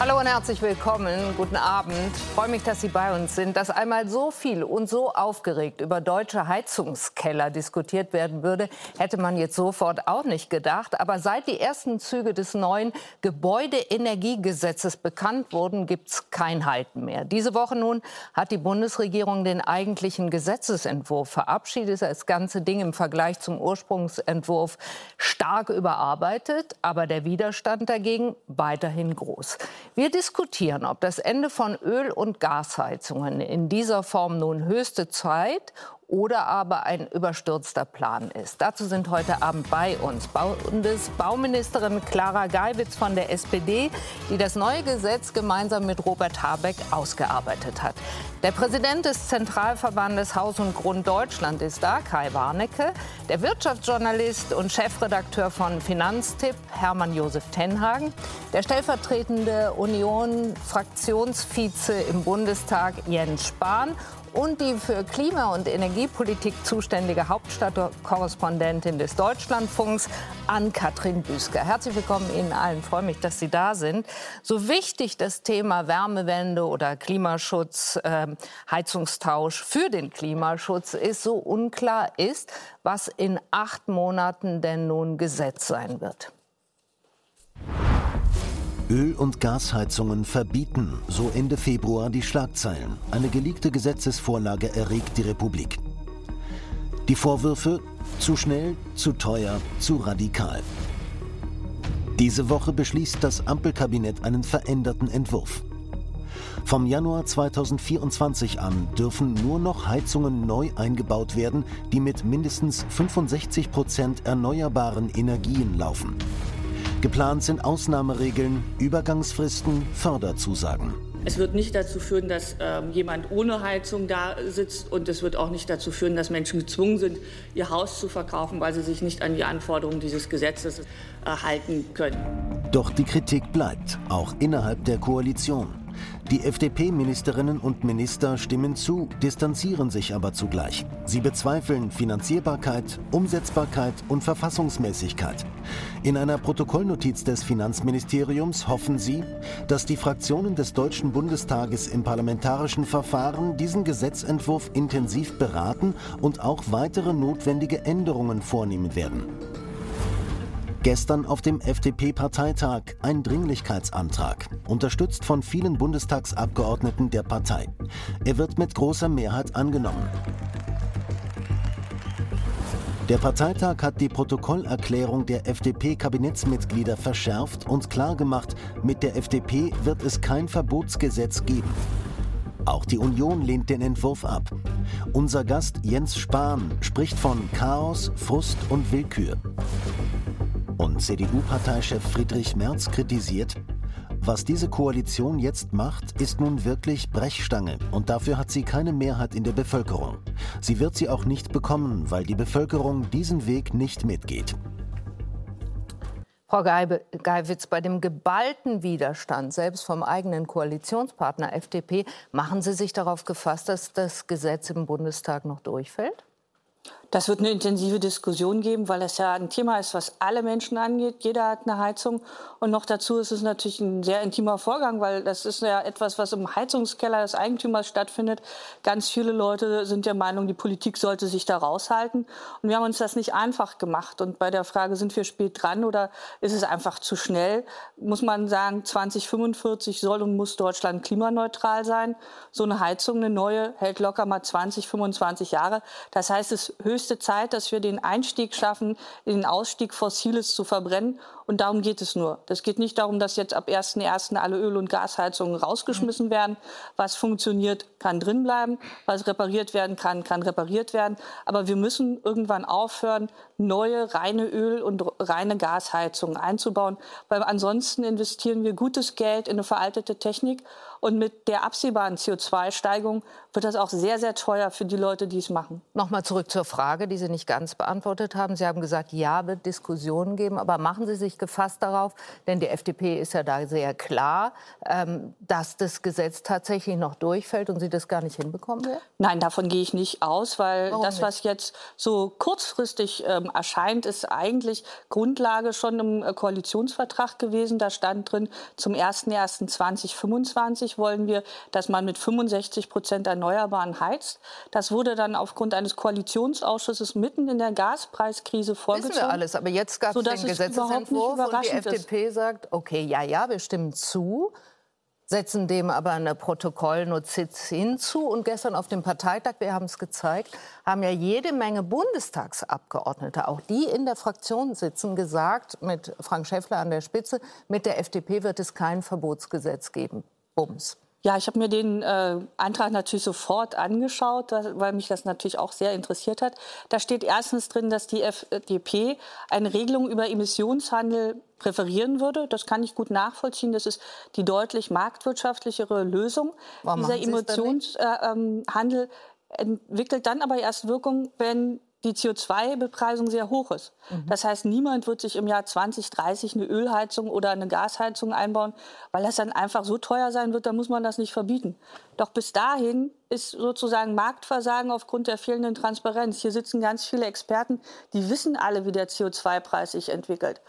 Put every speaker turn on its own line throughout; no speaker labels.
Hallo und herzlich willkommen. Guten Abend. Ich freue mich, dass Sie bei uns sind. Dass einmal so viel und so aufgeregt über deutsche Heizungskeller diskutiert werden würde, hätte man jetzt sofort auch nicht gedacht. Aber seit die ersten Züge des neuen Gebäudeenergiegesetzes bekannt wurden, gibt es kein Halten mehr. Diese Woche nun hat die Bundesregierung den eigentlichen Gesetzesentwurf verabschiedet. Das ganze Ding im Vergleich zum Ursprungsentwurf stark überarbeitet, aber der Widerstand dagegen weiterhin groß. Wir diskutieren, ob das Ende von Öl- und Gasheizungen in dieser Form nun höchste Zeit oder aber ein überstürzter Plan ist. Dazu sind heute Abend bei uns Bundesbauministerin Clara Geiwitz von der SPD, die das neue Gesetz gemeinsam mit Robert Habeck ausgearbeitet hat. Der Präsident des Zentralverbandes Haus und Grund Deutschland ist da, Kai Warnecke. Der Wirtschaftsjournalist und Chefredakteur von Finanztipp, Hermann Josef Tenhagen. Der stellvertretende Union-Fraktionsvize im Bundestag, Jens Spahn und die für Klima- und Energiepolitik zuständige Hauptstadtkorrespondentin des Deutschlandfunks, Ann-Kathrin Büsker. Herzlich willkommen Ihnen allen. Freue mich, dass Sie da sind. So wichtig das Thema Wärmewende oder Klimaschutz, äh, Heizungstausch für den Klimaschutz ist, so unklar ist, was in acht Monaten denn nun Gesetz sein wird.
Öl- und Gasheizungen verbieten, so Ende Februar die Schlagzeilen. Eine geleakte Gesetzesvorlage erregt die Republik. Die Vorwürfe zu schnell, zu teuer, zu radikal. Diese Woche beschließt das Ampelkabinett einen veränderten Entwurf. Vom Januar 2024 an dürfen nur noch Heizungen neu eingebaut werden, die mit mindestens 65 Prozent erneuerbaren Energien laufen. Geplant sind Ausnahmeregeln, Übergangsfristen, Förderzusagen.
Es wird nicht dazu führen, dass ähm, jemand ohne Heizung da sitzt und es wird auch nicht dazu führen, dass Menschen gezwungen sind, ihr Haus zu verkaufen, weil sie sich nicht an die Anforderungen dieses Gesetzes äh, halten können.
Doch die Kritik bleibt, auch innerhalb der Koalition. Die FDP-Ministerinnen und Minister stimmen zu, distanzieren sich aber zugleich. Sie bezweifeln Finanzierbarkeit, Umsetzbarkeit und Verfassungsmäßigkeit. In einer Protokollnotiz des Finanzministeriums hoffen sie, dass die Fraktionen des Deutschen Bundestages im parlamentarischen Verfahren diesen Gesetzentwurf intensiv beraten und auch weitere notwendige Änderungen vornehmen werden. Gestern auf dem FDP-Parteitag ein Dringlichkeitsantrag, unterstützt von vielen Bundestagsabgeordneten der Partei. Er wird mit großer Mehrheit angenommen. Der Parteitag hat die Protokollerklärung der FDP-Kabinettsmitglieder verschärft und klargemacht, mit der FDP wird es kein Verbotsgesetz geben. Auch die Union lehnt den Entwurf ab. Unser Gast Jens Spahn spricht von Chaos, Frust und Willkür. Und CDU-Parteichef Friedrich Merz kritisiert, was diese Koalition jetzt macht, ist nun wirklich Brechstange und dafür hat sie keine Mehrheit in der Bevölkerung. Sie wird sie auch nicht bekommen, weil die Bevölkerung diesen Weg nicht mitgeht.
Frau Geiwitz, bei dem geballten Widerstand, selbst vom eigenen Koalitionspartner FDP, machen Sie sich darauf gefasst, dass das Gesetz im Bundestag noch durchfällt?
Das wird eine intensive Diskussion geben, weil das ja ein Thema ist, was alle Menschen angeht. Jeder hat eine Heizung. Und noch dazu ist es natürlich ein sehr intimer Vorgang, weil das ist ja etwas, was im Heizungskeller des Eigentümers stattfindet. Ganz viele Leute sind der Meinung, die Politik sollte sich da raushalten. Und wir haben uns das nicht einfach gemacht. Und bei der Frage, sind wir spät dran oder ist es einfach zu schnell, muss man sagen, 2045 soll und muss Deutschland klimaneutral sein. So eine Heizung, eine neue, hält locker mal 20, 25 Jahre. Das heißt, es ist höchst höchste Zeit, dass wir den Einstieg schaffen, den Ausstieg Fossiles zu verbrennen. Und darum geht es nur. Es geht nicht darum, dass jetzt ab 1.1. alle Öl- und Gasheizungen rausgeschmissen mhm. werden. Was funktioniert, kann drinbleiben. Was repariert werden kann, kann repariert werden. Aber wir müssen irgendwann aufhören, neue reine Öl- und reine Gasheizungen einzubauen. Weil ansonsten investieren wir gutes Geld in eine veraltete Technik und mit der absehbaren CO2-Steigung wird das auch sehr, sehr teuer für die Leute, die es machen.
Nochmal zurück zur Frage, die Sie nicht ganz beantwortet haben. Sie haben gesagt, ja, wird Diskussionen geben. Aber machen Sie sich gefasst darauf, denn die FDP ist ja da sehr klar, ähm, dass das Gesetz tatsächlich noch durchfällt und sie das gar nicht hinbekommen will?
Nein, davon gehe ich nicht aus, weil Warum das, was nicht? jetzt so kurzfristig ähm, erscheint, ist eigentlich Grundlage schon im äh, Koalitionsvertrag gewesen. Da stand drin, zum 01.01.2025 wollen wir, dass man mit 65 Prozent Erneuerbaren heizt. Das wurde dann aufgrund eines Koalitionsausschusses mitten in der Gaspreiskrise vorgezogen. Wissen
wir alles, aber jetzt gab es den Gesetzentwurf und die FDP ist. sagt, okay, ja, ja, wir stimmen zu, setzen dem aber eine Protokollnotiz hinzu. Und gestern auf dem Parteitag, wir haben es gezeigt, haben ja jede Menge Bundestagsabgeordnete, auch die in der Fraktion sitzen, gesagt, mit Frank Schäffler an der Spitze, mit der FDP wird es kein Verbotsgesetz geben. Bums.
Ja, ich habe mir den äh, Antrag natürlich sofort angeschaut, weil mich das natürlich auch sehr interessiert hat. Da steht erstens drin, dass die FDP eine Regelung über Emissionshandel präferieren würde. Das kann ich gut nachvollziehen. Das ist die deutlich marktwirtschaftlichere Lösung. Warum Dieser Emissionshandel äh, entwickelt dann aber erst Wirkung, wenn die CO2-Bepreisung sehr hoch ist. Mhm. Das heißt, niemand wird sich im Jahr 2030 eine Ölheizung oder eine Gasheizung einbauen, weil das dann einfach so teuer sein wird, da muss man das nicht verbieten. Doch bis dahin ist sozusagen Marktversagen aufgrund der fehlenden Transparenz. Hier sitzen ganz viele Experten, die wissen alle, wie der CO2-Preis sich entwickelt.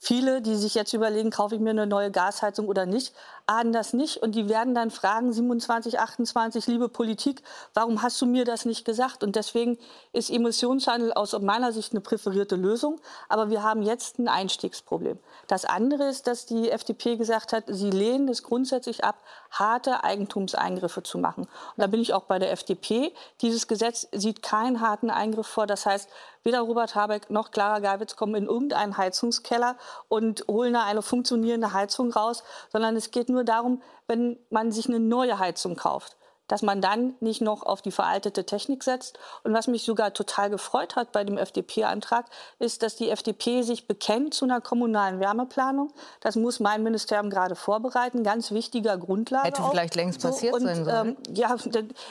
Viele, die sich jetzt überlegen, kaufe ich mir eine neue Gasheizung oder nicht, ahnen das nicht und die werden dann fragen, 27, 28, liebe Politik, warum hast du mir das nicht gesagt? Und deswegen ist Emissionshandel aus meiner Sicht eine präferierte Lösung, aber wir haben jetzt ein Einstiegsproblem. Das andere ist, dass die FDP gesagt hat, sie lehnen es grundsätzlich ab, harte Eigentumseingriffe zu machen. Und da bin ich auch bei der FDP. Dieses Gesetz sieht keinen harten Eingriff vor. Das heißt, weder Robert Habeck noch Clara Geiwitz kommen in irgendeinen Heizungskeller und holen da eine funktionierende Heizung raus, sondern es geht nur nur darum, wenn man sich eine neue Heizung kauft dass man dann nicht noch auf die veraltete Technik setzt. Und was mich sogar total gefreut hat bei dem FDP-Antrag, ist, dass die FDP sich bekennt zu einer kommunalen Wärmeplanung. Das muss mein Ministerium gerade vorbereiten. Ganz wichtiger Grundlage.
Hätte auch. vielleicht längst passiert so, und, sein sollen.
Ähm, ja,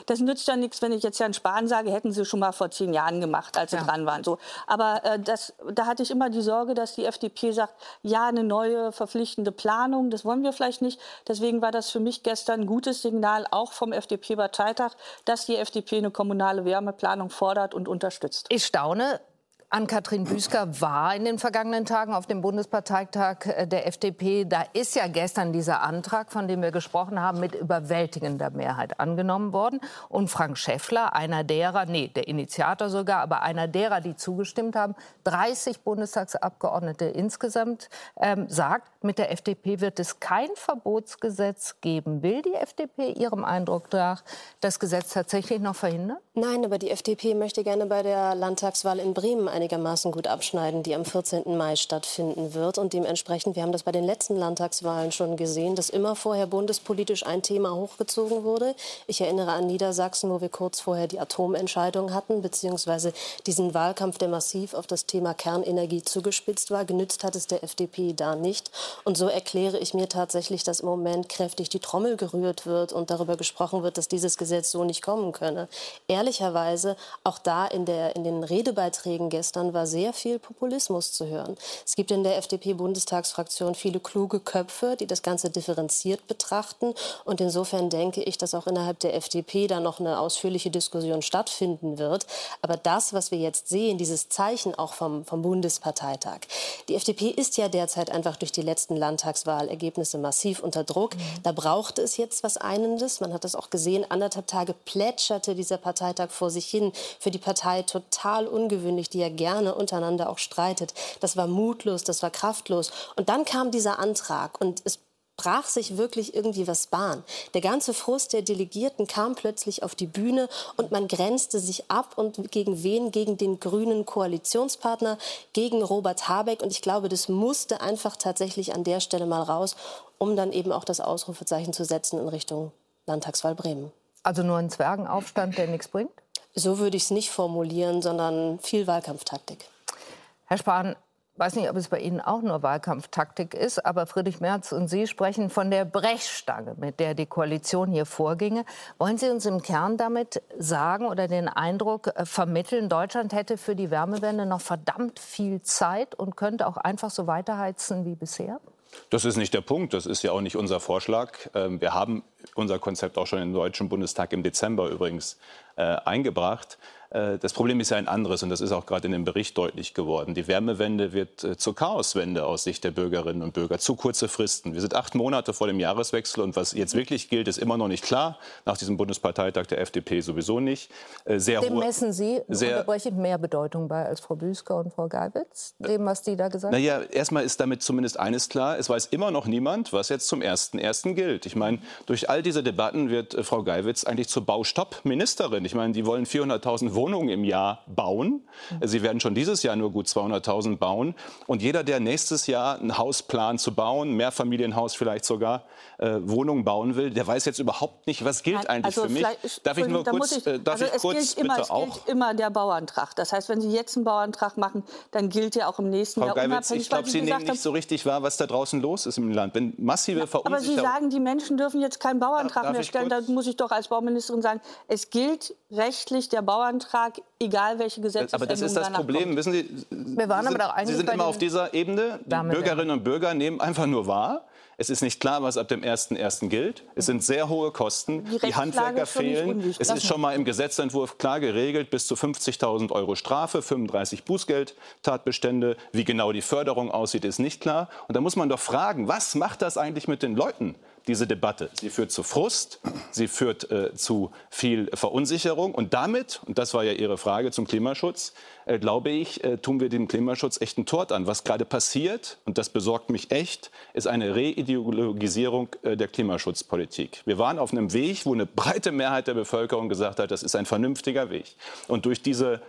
das nützt ja nichts, wenn ich jetzt Herrn Spahn sage, hätten Sie schon mal vor zehn Jahren gemacht, als Sie ja. dran waren. So. Aber äh, das, da hatte ich immer die Sorge, dass die FDP sagt, ja, eine neue verpflichtende Planung, das wollen wir vielleicht nicht. Deswegen war das für mich gestern ein gutes Signal, auch vom FDP FDP-Parteitag, dass die FDP eine kommunale Wärmeplanung fordert und unterstützt.
Ich staune. Ann-Kathrin Büsker war in den vergangenen Tagen auf dem Bundesparteitag äh, der FDP. Da ist ja gestern dieser Antrag, von dem wir gesprochen haben, mit überwältigender Mehrheit angenommen worden. Und Frank Schäffler, einer derer, nee, der Initiator sogar, aber einer derer, die zugestimmt haben, 30 Bundestagsabgeordnete insgesamt, ähm, sagt, mit der FDP wird es kein Verbotsgesetz geben. Will die FDP Ihrem Eindruck nach das Gesetz tatsächlich noch verhindern?
Nein, aber die FDP möchte gerne bei der Landtagswahl in Bremen einigermaßen gut abschneiden, die am 14. Mai stattfinden wird. Und dementsprechend, wir haben das bei den letzten Landtagswahlen schon gesehen, dass immer vorher bundespolitisch ein Thema hochgezogen wurde. Ich erinnere an Niedersachsen, wo wir kurz vorher die Atomentscheidung hatten, beziehungsweise diesen Wahlkampf, der massiv auf das Thema Kernenergie zugespitzt war. Genützt hat es der FDP da nicht. Und so erkläre ich mir tatsächlich, dass im Moment kräftig die Trommel gerührt wird und darüber gesprochen wird, dass dieses Gesetz so nicht kommen könne. Ehrlicherweise, auch da in, der, in den Redebeiträgen gestern war sehr viel Populismus zu hören. Es gibt in der FDP-Bundestagsfraktion viele kluge Köpfe, die das Ganze differenziert betrachten. Und insofern denke ich, dass auch innerhalb der FDP da noch eine ausführliche Diskussion stattfinden wird. Aber das, was wir jetzt sehen, dieses Zeichen auch vom, vom Bundesparteitag. Die FDP ist ja derzeit einfach durch die letzten letzten Landtagswahlergebnisse massiv unter Druck. Mhm. Da brauchte es jetzt was Einendes. Man hat das auch gesehen. Anderthalb Tage plätscherte dieser Parteitag vor sich hin. Für die Partei total ungewöhnlich, die ja gerne untereinander auch streitet. Das war mutlos, das war kraftlos. Und dann kam dieser Antrag und es brach sich wirklich irgendwie was Bahn. Der ganze Frust der Delegierten kam plötzlich auf die Bühne und man grenzte sich ab und gegen wen? Gegen den grünen Koalitionspartner, gegen Robert Habeck. Und ich glaube, das musste einfach tatsächlich an der Stelle mal raus, um dann eben auch das Ausrufezeichen zu setzen in Richtung Landtagswahl Bremen.
Also nur ein Zwergenaufstand, der nichts bringt?
So würde ich es nicht formulieren, sondern viel Wahlkampftaktik.
Herr Spahn, weiß nicht, ob es bei Ihnen auch nur Wahlkampftaktik ist, aber Friedrich Merz und Sie sprechen von der Brechstange, mit der die Koalition hier vorginge. Wollen Sie uns im Kern damit sagen oder den Eindruck äh, vermitteln, Deutschland hätte für die Wärmewende noch verdammt viel Zeit und könnte auch einfach so weiterheizen wie bisher?
Das ist nicht der Punkt. Das ist ja auch nicht unser Vorschlag. Ähm, wir haben unser Konzept auch schon im Deutschen Bundestag im Dezember übrigens eingebracht. Äh, das Problem ist ja ein anderes und das ist auch gerade in dem Bericht deutlich geworden. Die Wärmewende wird äh, zur Chaoswende aus Sicht der Bürgerinnen und Bürger. Zu kurze Fristen. Wir sind acht Monate vor dem Jahreswechsel und was jetzt wirklich gilt, ist immer noch nicht klar. Nach diesem Bundesparteitag der FDP sowieso nicht.
Äh, sehr Dem messen Sie sehr, mehr Bedeutung bei als Frau Büsker und Frau Geibitz, dem, was die da gesagt
haben? Naja, erstmal ist damit zumindest eines klar. Es weiß immer noch niemand, was jetzt zum 1.1. gilt. Ich meine, durch all diese Debatten wird Frau Geiwitz eigentlich zur Baustopp-Ministerin. Ich meine, die wollen 400.000 Wohnungen im Jahr bauen. Sie werden schon dieses Jahr nur gut 200.000 bauen. Und jeder, der nächstes Jahr ein Haus plant zu bauen, Mehrfamilienhaus vielleicht sogar, äh, Wohnungen bauen will, der weiß jetzt überhaupt nicht, was gilt eigentlich also für mich.
Darf ich nur kurz, ich, äh, darf also ich kurz bitte immer, auch? Es gilt immer der Bauantrag. Das heißt, wenn Sie jetzt einen Bauantrag machen, dann gilt der auch im nächsten
Frau
Jahr
Geibitz, ich glaube, Sie nehmen nicht so richtig wahr, was da draußen los ist im Land. Wenn massive Verunsicherung...
Aber Sie sagen, die Menschen dürfen jetzt keinen Bauantrag mehr stellen. Da muss ich doch als Bauministerin sagen, es gilt rechtlich der Bauantrag egal welche Gesetze.
Aber das ist das Problem. Kommt. Wissen Sie, Wir waren Sie sind, aber eigentlich Sie sind immer auf dieser Ebene. Die Bürgerinnen und Bürger nehmen einfach nur wahr. Es ist nicht klar, was ab dem 1.1. gilt. Es sind sehr hohe Kosten. Die, die Handwerker fehlen. Es ist schon mal im Gesetzentwurf klar geregelt, bis zu 50.000 Euro Strafe, 35 Bußgeldtatbestände. Wie genau die Förderung aussieht, ist nicht klar. Und da muss man doch fragen, was macht das eigentlich mit den Leuten? diese Debatte. Sie führt zu Frust, sie führt äh, zu viel Verunsicherung. Und damit, und das war ja Ihre Frage zum Klimaschutz, äh, glaube ich, äh, tun wir dem Klimaschutz echt einen Tort an. Was gerade passiert, und das besorgt mich echt, ist eine Reideologisierung äh, der Klimaschutzpolitik. Wir waren auf einem Weg, wo eine breite Mehrheit der Bevölkerung gesagt hat, das ist ein vernünftiger Weg. Und durch diese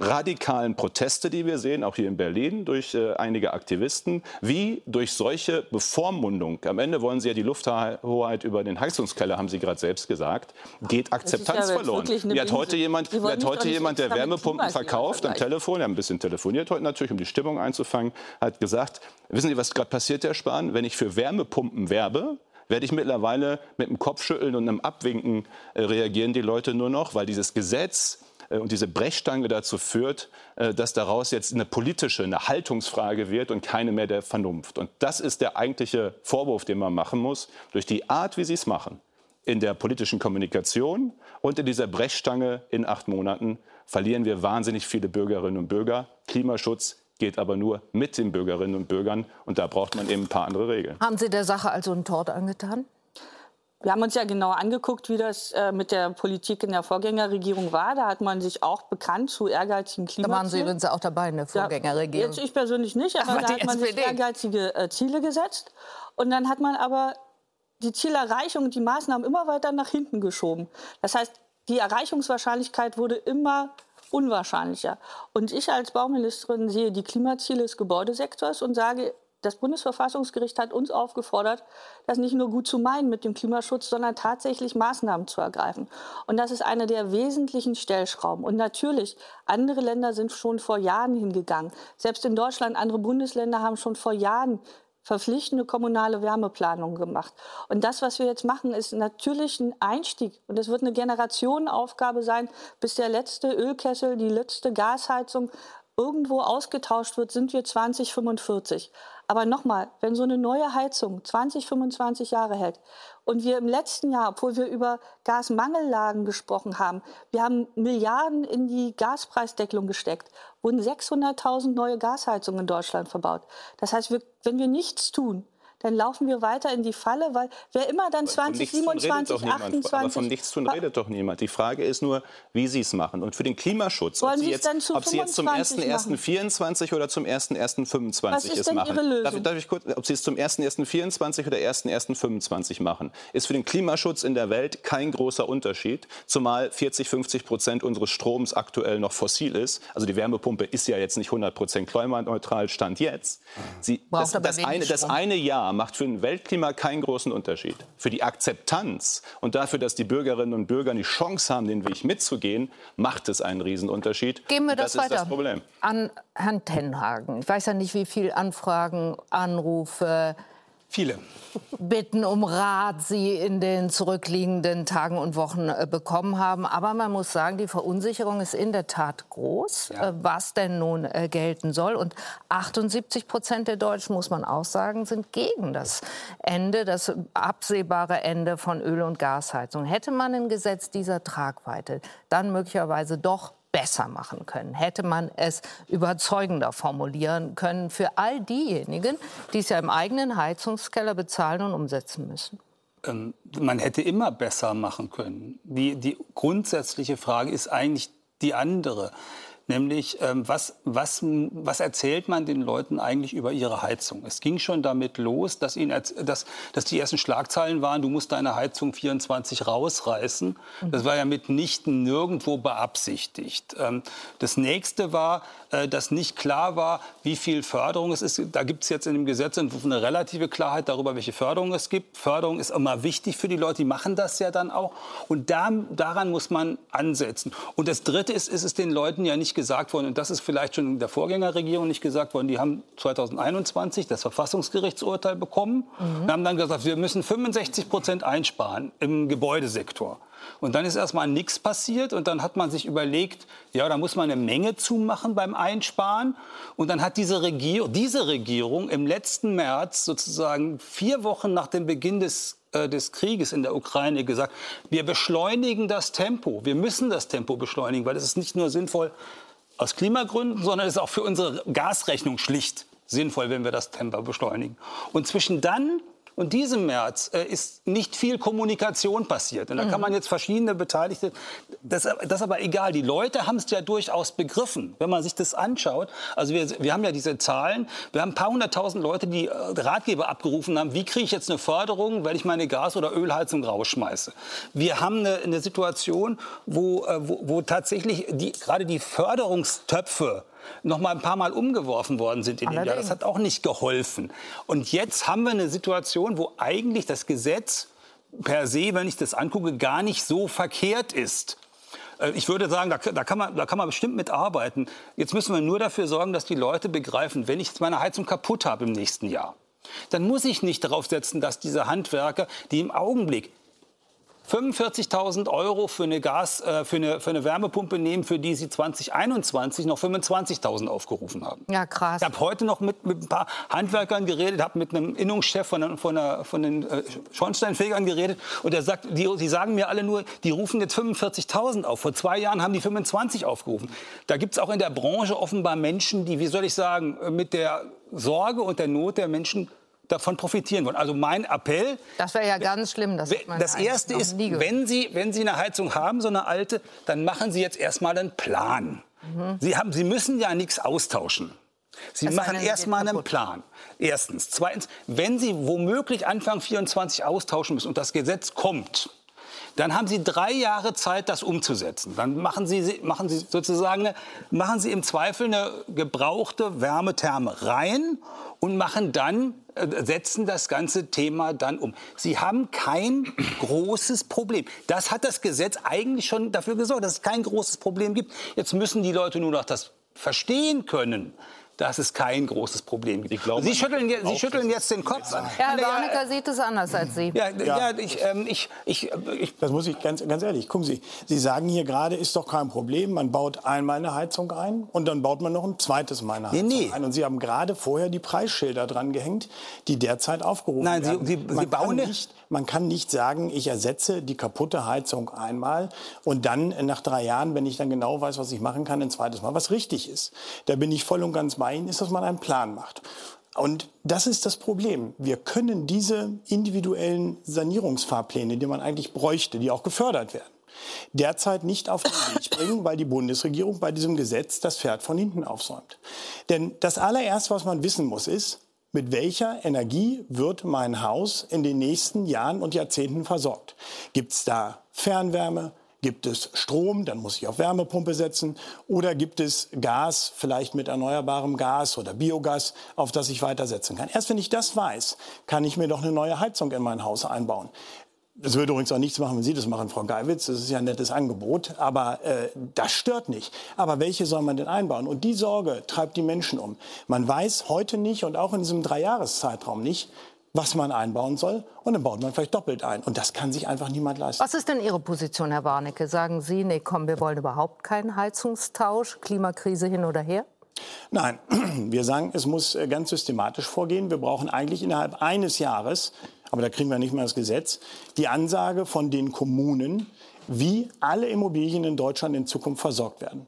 radikalen Proteste, die wir sehen, auch hier in Berlin durch äh, einige Aktivisten, wie durch solche Bevormundung. Am Ende wollen sie ja die Lufthoheit über den Heizungskeller, haben Sie gerade selbst gesagt, geht Akzeptanz ja verloren. Wie hat heute jemand, wie hat heute jemand der Wärmepumpen verkauft am Telefon, er hat ein bisschen telefoniert heute natürlich, um die Stimmung einzufangen, hat gesagt, wissen Sie, was gerade passiert, Herr Spahn? Wenn ich für Wärmepumpen werbe, werde ich mittlerweile mit dem Kopfschütteln und einem Abwinken äh, reagieren die Leute nur noch, weil dieses Gesetz und diese Brechstange dazu führt, äh, dass daraus jetzt eine politische, eine Haltungsfrage wird und keine mehr der Vernunft. Und das ist der eigentliche Vorwurf, den man machen muss, durch die Art, wie sie es machen. In der politischen Kommunikation und in dieser Brechstange in acht Monaten verlieren wir wahnsinnig viele Bürgerinnen und Bürger. Klimaschutz geht aber nur mit den Bürgerinnen und Bürgern. Und da braucht man eben ein paar andere Regeln.
Haben Sie der Sache also einen Tort angetan?
Wir haben uns ja genau angeguckt, wie das äh, mit der Politik in der Vorgängerregierung war. Da hat man sich auch bekannt zu ehrgeizigen Klimazielen.
Da waren Sie übrigens auch dabei in der Vorgängerregierung.
Ja, jetzt ich persönlich nicht, aber, aber da hat man SPD. sich ehrgeizige äh, Ziele gesetzt. Und dann hat man aber die Zielerreichung und die Maßnahmen immer weiter nach hinten geschoben. Das heißt, die Erreichungswahrscheinlichkeit wurde immer unwahrscheinlicher. Und ich als Bauministerin sehe die Klimaziele des Gebäudesektors und sage, das Bundesverfassungsgericht hat uns aufgefordert, das nicht nur gut zu meinen mit dem Klimaschutz, sondern tatsächlich Maßnahmen zu ergreifen. Und das ist eine der wesentlichen Stellschrauben. Und natürlich, andere Länder sind schon vor Jahren hingegangen. Selbst in Deutschland, andere Bundesländer haben schon vor Jahren verpflichtende kommunale Wärmeplanung gemacht. Und das, was wir jetzt machen, ist natürlich ein Einstieg. Und es wird eine Generationenaufgabe sein, bis der letzte Ölkessel, die letzte Gasheizung irgendwo ausgetauscht wird, sind wir 2045. Aber nochmal, wenn so eine neue Heizung 20, 25 Jahre hält und wir im letzten Jahr, obwohl wir über Gasmangellagen gesprochen haben, wir haben Milliarden in die Gaspreisdeckelung gesteckt, wurden 600.000 neue Gasheizungen in Deutschland verbaut. Das heißt, wir, wenn wir nichts tun, dann laufen wir weiter in die Falle, weil wer immer dann 2027, 28...
Aber von nichts tun redet doch niemand. Die Frage ist nur, wie Sie es machen. Und für den Klimaschutz, ob Sie, jetzt, ob Sie jetzt zum 1.1.24 oder zum 1.1.25 es machen. Ihre Lösung? Darf, darf, ich kurz, ob Sie es zum 1.1.24 oder 1.1.25 machen, ist für den Klimaschutz in der Welt kein großer Unterschied, zumal 40, 50 Prozent unseres Stroms aktuell noch fossil ist. Also die Wärmepumpe ist ja jetzt nicht 100 Prozent klimaneutral, Stand jetzt. Sie, das, das, eine, das eine Jahr Klima macht für ein Weltklima keinen großen Unterschied. Für die Akzeptanz und dafür, dass die Bürgerinnen und Bürger die Chance haben, den Weg mitzugehen, macht es einen Riesenunterschied.
Geben wir das, das weiter das Problem. an Herrn Tenhagen. Ich weiß ja nicht, wie viele Anfragen, Anrufe,
Viele.
Bitten um Rat Sie in den zurückliegenden Tagen und Wochen äh, bekommen haben. Aber man muss sagen, die Verunsicherung ist in der Tat groß, ja. Äh, was denn nun äh, gelten soll. Und 78 Prozent der Deutschen, muss man auch sagen, sind gegen das Ende, das absehbare Ende von Öl- und Gasheizung. Hätte man ein Gesetz dieser Tragweite dann möglicherweise doch besser machen können? Hätte man es überzeugender formulieren können für all diejenigen, die es ja im eigenen Heizungskeller bezahlen und umsetzen müssen?
Ähm, man hätte immer besser machen können. Die, die grundsätzliche Frage ist eigentlich die andere. Nämlich, ähm, was, was, was erzählt man den Leuten eigentlich über ihre Heizung? Es ging schon damit los, dass, ihnen, dass, dass die ersten Schlagzeilen waren, du musst deine Heizung 24 rausreißen. Das war ja mitnichten nirgendwo beabsichtigt. Ähm, das nächste war, äh, dass nicht klar war, wie viel Förderung es ist. Da gibt es jetzt in dem Gesetzentwurf eine relative Klarheit darüber, welche Förderung es gibt. Förderung ist immer wichtig für die Leute, die machen das ja dann auch. Und da, daran muss man ansetzen. Und das Dritte ist, ist es den Leuten ja nicht gesagt worden, und das ist vielleicht schon der Vorgängerregierung nicht gesagt worden, die haben 2021 das Verfassungsgerichtsurteil bekommen mhm. und haben dann gesagt, wir müssen 65 Prozent einsparen im Gebäudesektor. Und dann ist erstmal nichts passiert und dann hat man sich überlegt, ja, da muss man eine Menge zumachen beim Einsparen. Und dann hat diese Regierung, diese Regierung im letzten März sozusagen vier Wochen nach dem Beginn des äh, des Krieges in der Ukraine gesagt, wir beschleunigen das Tempo. Wir müssen das Tempo beschleunigen, weil es ist nicht nur sinnvoll aus Klimagründen, sondern es ist auch für unsere Gasrechnung schlicht sinnvoll, wenn wir das Tempo beschleunigen. Und zwischen dann und diesem März äh, ist nicht viel Kommunikation passiert. Und da kann man jetzt verschiedene Beteiligte, das, das ist aber egal. Die Leute haben es ja durchaus begriffen, wenn man sich das anschaut. Also wir, wir haben ja diese Zahlen. Wir haben ein paar hunderttausend Leute, die äh, Ratgeber abgerufen haben. Wie kriege ich jetzt eine Förderung, wenn ich meine Gas- oder Ölheizung rausschmeiße? Wir haben eine, eine Situation, wo, äh, wo, wo tatsächlich die, gerade die Förderungstöpfe noch mal ein paar Mal umgeworfen worden sind in dem Jahr. Das hat auch nicht geholfen. Und jetzt haben wir eine Situation, wo eigentlich das Gesetz per se, wenn ich das angucke, gar nicht so verkehrt ist. Äh, ich würde sagen, da, da, kann man, da kann man bestimmt mitarbeiten. Jetzt müssen wir nur dafür sorgen, dass die Leute begreifen, wenn ich jetzt meine Heizung kaputt habe im nächsten Jahr, dann muss ich nicht darauf setzen, dass diese Handwerker, die im Augenblick 45.000 Euro für eine, Gas, äh, für, eine, für eine Wärmepumpe nehmen, für die sie 2021 noch 25.000 aufgerufen haben.
Ja, krass.
Ich habe heute noch mit, mit ein paar Handwerkern geredet, habe mit einem Innungschef von, von, einer, von den äh, Schornsteinfegern geredet und er sagt, die, die sagen mir alle nur, die rufen jetzt 45.000 auf. Vor zwei Jahren haben die 25 aufgerufen. Da gibt es auch in der Branche offenbar Menschen, die, wie soll ich sagen, mit der Sorge und der Not der Menschen davon profitieren wollen. Also mein Appell.
Das wäre ja ganz schlimm.
Das, das Erste ist, wenn Sie, wenn Sie eine Heizung haben, so eine alte, dann machen Sie jetzt erstmal einen Plan. Mhm. Sie, haben, Sie müssen ja nichts austauschen. Sie das machen erstmal einen Plan. Erstens. Zweitens, wenn Sie womöglich Anfang 24 austauschen müssen und das Gesetz kommt, dann haben Sie drei Jahre Zeit, das umzusetzen. Dann machen Sie, machen Sie sozusagen, eine, machen Sie im Zweifel eine gebrauchte Wärmetherme rein und machen dann setzen das ganze Thema dann um. Sie haben kein großes Problem. Das hat das Gesetz eigentlich schon dafür gesorgt, dass es kein großes Problem gibt. Jetzt müssen die Leute nur noch das verstehen können dass es kein großes Problem gibt. Sie schütteln, Sie schütteln jetzt den Kopf.
Herr Warnecke sieht es anders als Sie.
Ja, ja. ja ich, ähm, ich, ich,
ich, das muss ich ganz, ganz ehrlich. Gucken Sie, Sie sagen hier gerade, ist doch kein Problem. Man baut einmal eine Heizung ein und dann baut man noch ein zweites Mal eine Heizung nee, nee. ein. Und Sie haben gerade vorher die Preisschilder dran gehängt, die derzeit aufgerufen Nein, werden. Sie, Sie, Sie bauen nicht. Man kann nicht sagen, ich ersetze die kaputte Heizung einmal und dann nach drei Jahren, wenn ich dann genau weiß, was ich machen kann, ein zweites Mal, was richtig ist. Da bin ich voll und ganz bei Ihnen, ist, dass man einen Plan macht. Und das ist das Problem. Wir können diese individuellen Sanierungsfahrpläne, die man eigentlich bräuchte, die auch gefördert werden, derzeit nicht auf den Weg bringen, weil die Bundesregierung bei diesem Gesetz das Pferd von hinten aufsäumt. Denn das allererste, was man wissen muss, ist, mit welcher Energie wird mein Haus in den nächsten Jahren und Jahrzehnten versorgt? Gibt es da Fernwärme? Gibt es Strom, dann muss ich auf Wärmepumpe setzen. Oder gibt es Gas, vielleicht mit erneuerbarem Gas oder Biogas, auf das ich weitersetzen kann. Erst wenn ich das weiß, kann ich mir doch eine neue Heizung in mein Haus einbauen. Das würde übrigens auch nichts machen, wenn Sie das machen, Frau Geiwitz. Das ist ja ein nettes Angebot. Aber äh, das stört nicht. Aber welche soll man denn einbauen? Und die Sorge treibt die Menschen um. Man weiß heute nicht und auch in diesem Dreijahreszeitraum nicht, was man einbauen soll. Und dann baut man vielleicht doppelt ein. Und das kann sich einfach niemand leisten.
Was ist denn Ihre Position, Herr Warnecke? Sagen Sie, nee, komm, wir wollen überhaupt keinen Heizungstausch, Klimakrise hin oder her?
Nein, wir sagen, es muss äh, ganz systematisch vorgehen. Wir brauchen eigentlich innerhalb eines Jahres aber da kriegen wir nicht mehr das Gesetz, die Ansage von den Kommunen, wie alle Immobilien in Deutschland in Zukunft versorgt werden.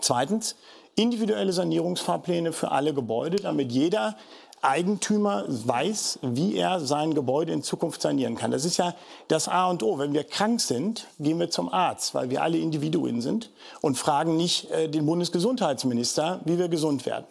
Zweitens, individuelle Sanierungsfahrpläne für alle Gebäude, damit jeder Eigentümer weiß, wie er sein Gebäude in Zukunft sanieren kann. Das ist ja das A und O. Wenn wir krank sind, gehen wir zum Arzt, weil wir alle Individuen sind und fragen nicht äh, den Bundesgesundheitsminister, wie wir gesund werden.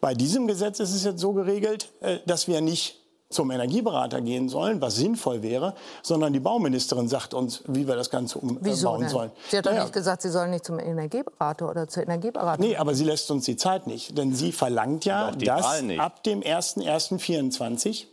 Bei diesem Gesetz ist es jetzt so geregelt, äh, dass wir nicht zum Energieberater gehen sollen, was sinnvoll wäre, sondern die Bauministerin sagt uns, wie wir das Ganze umbauen
Wieso
sollen.
Sie hat doch naja. nicht gesagt, Sie sollen nicht zum Energieberater oder zur Energieberaterin.
Nee, aber sie lässt uns die Zeit nicht. Denn sie verlangt ja, dass ab dem 01.01.24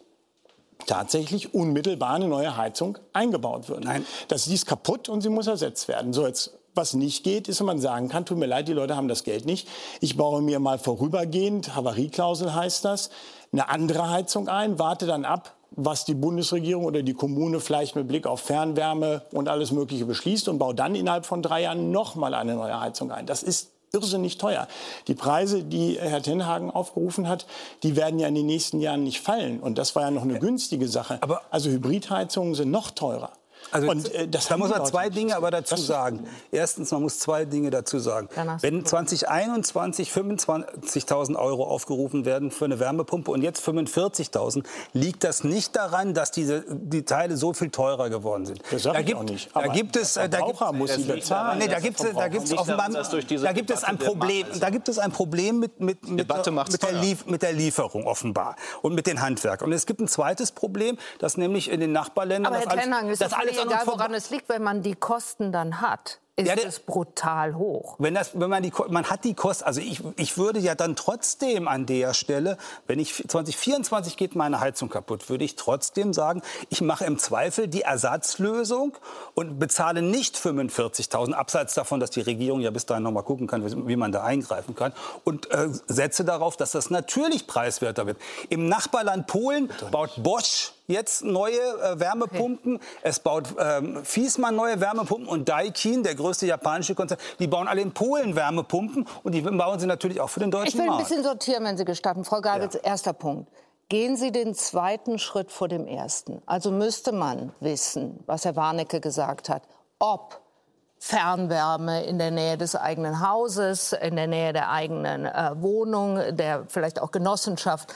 tatsächlich unmittelbar eine neue Heizung eingebaut wird. Nein. Das ist kaputt und sie muss ersetzt werden. So, jetzt was nicht geht, ist, wenn man sagen kann, tut mir leid, die Leute haben das Geld nicht. Ich baue mir mal vorübergehend, Havarieklausel heißt das, eine andere Heizung ein, warte dann ab, was die Bundesregierung oder die Kommune vielleicht mit Blick auf Fernwärme und alles Mögliche beschließt und baue dann innerhalb von drei Jahren noch mal eine neue Heizung ein. Das ist irrsinnig teuer. Die Preise, die Herr Tenhagen aufgerufen hat, die werden ja in den nächsten Jahren nicht fallen. Und das war ja noch eine günstige Sache. Aber also Hybridheizungen sind noch teurer.
Also und, äh, da muss man zwei Dinge aber dazu sagen. Erstens, man muss zwei Dinge dazu sagen. Wenn 2021 25.000 Euro aufgerufen werden für eine Wärmepumpe und jetzt 45.000, liegt das nicht daran, dass diese die Teile so viel teurer geworden sind.
Das sage ich auch nicht.
Aber da gibt es,
der Verbraucher muss sie bezahlen.
Nee, da gibt es, da gibt es offenbar, da gibt es ein Problem, da gibt es ein Problem mit mit mit, der, mit, der Lief, mit der Lieferung offenbar und mit den Handwerkern. Und es gibt ein zweites Problem, das nämlich in den Nachbarländern
Aber Herr alles, das alles egal, woran es liegt, wenn man die Kosten dann hat ist ja, es brutal hoch.
Wenn, das, wenn man, die, man hat die Kosten, also ich, ich würde ja dann trotzdem an der Stelle, wenn ich 2024 geht meine Heizung kaputt, würde ich trotzdem sagen, ich mache im Zweifel die Ersatzlösung und bezahle nicht 45.000, abseits davon, dass die Regierung ja bis dahin noch mal gucken kann, wie man da eingreifen kann und äh, setze darauf, dass das natürlich preiswerter wird. Im Nachbarland Polen baut Bosch jetzt neue äh, Wärmepumpen. Okay. Es baut ähm, Fiesmann neue Wärmepumpen und Daikin, der größte japanische Konzern, die bauen alle in Polen Wärmepumpen und die bauen sie natürlich auch für den deutschen
Markt.
Ich will
ein bisschen sortieren, wenn Sie gestatten. Frau Gabitz, ja. erster Punkt. Gehen Sie den zweiten Schritt vor dem ersten. Also müsste man wissen, was Herr Warnecke gesagt hat, ob Fernwärme in der Nähe des eigenen Hauses, in der Nähe der eigenen äh, Wohnung, der vielleicht auch Genossenschaft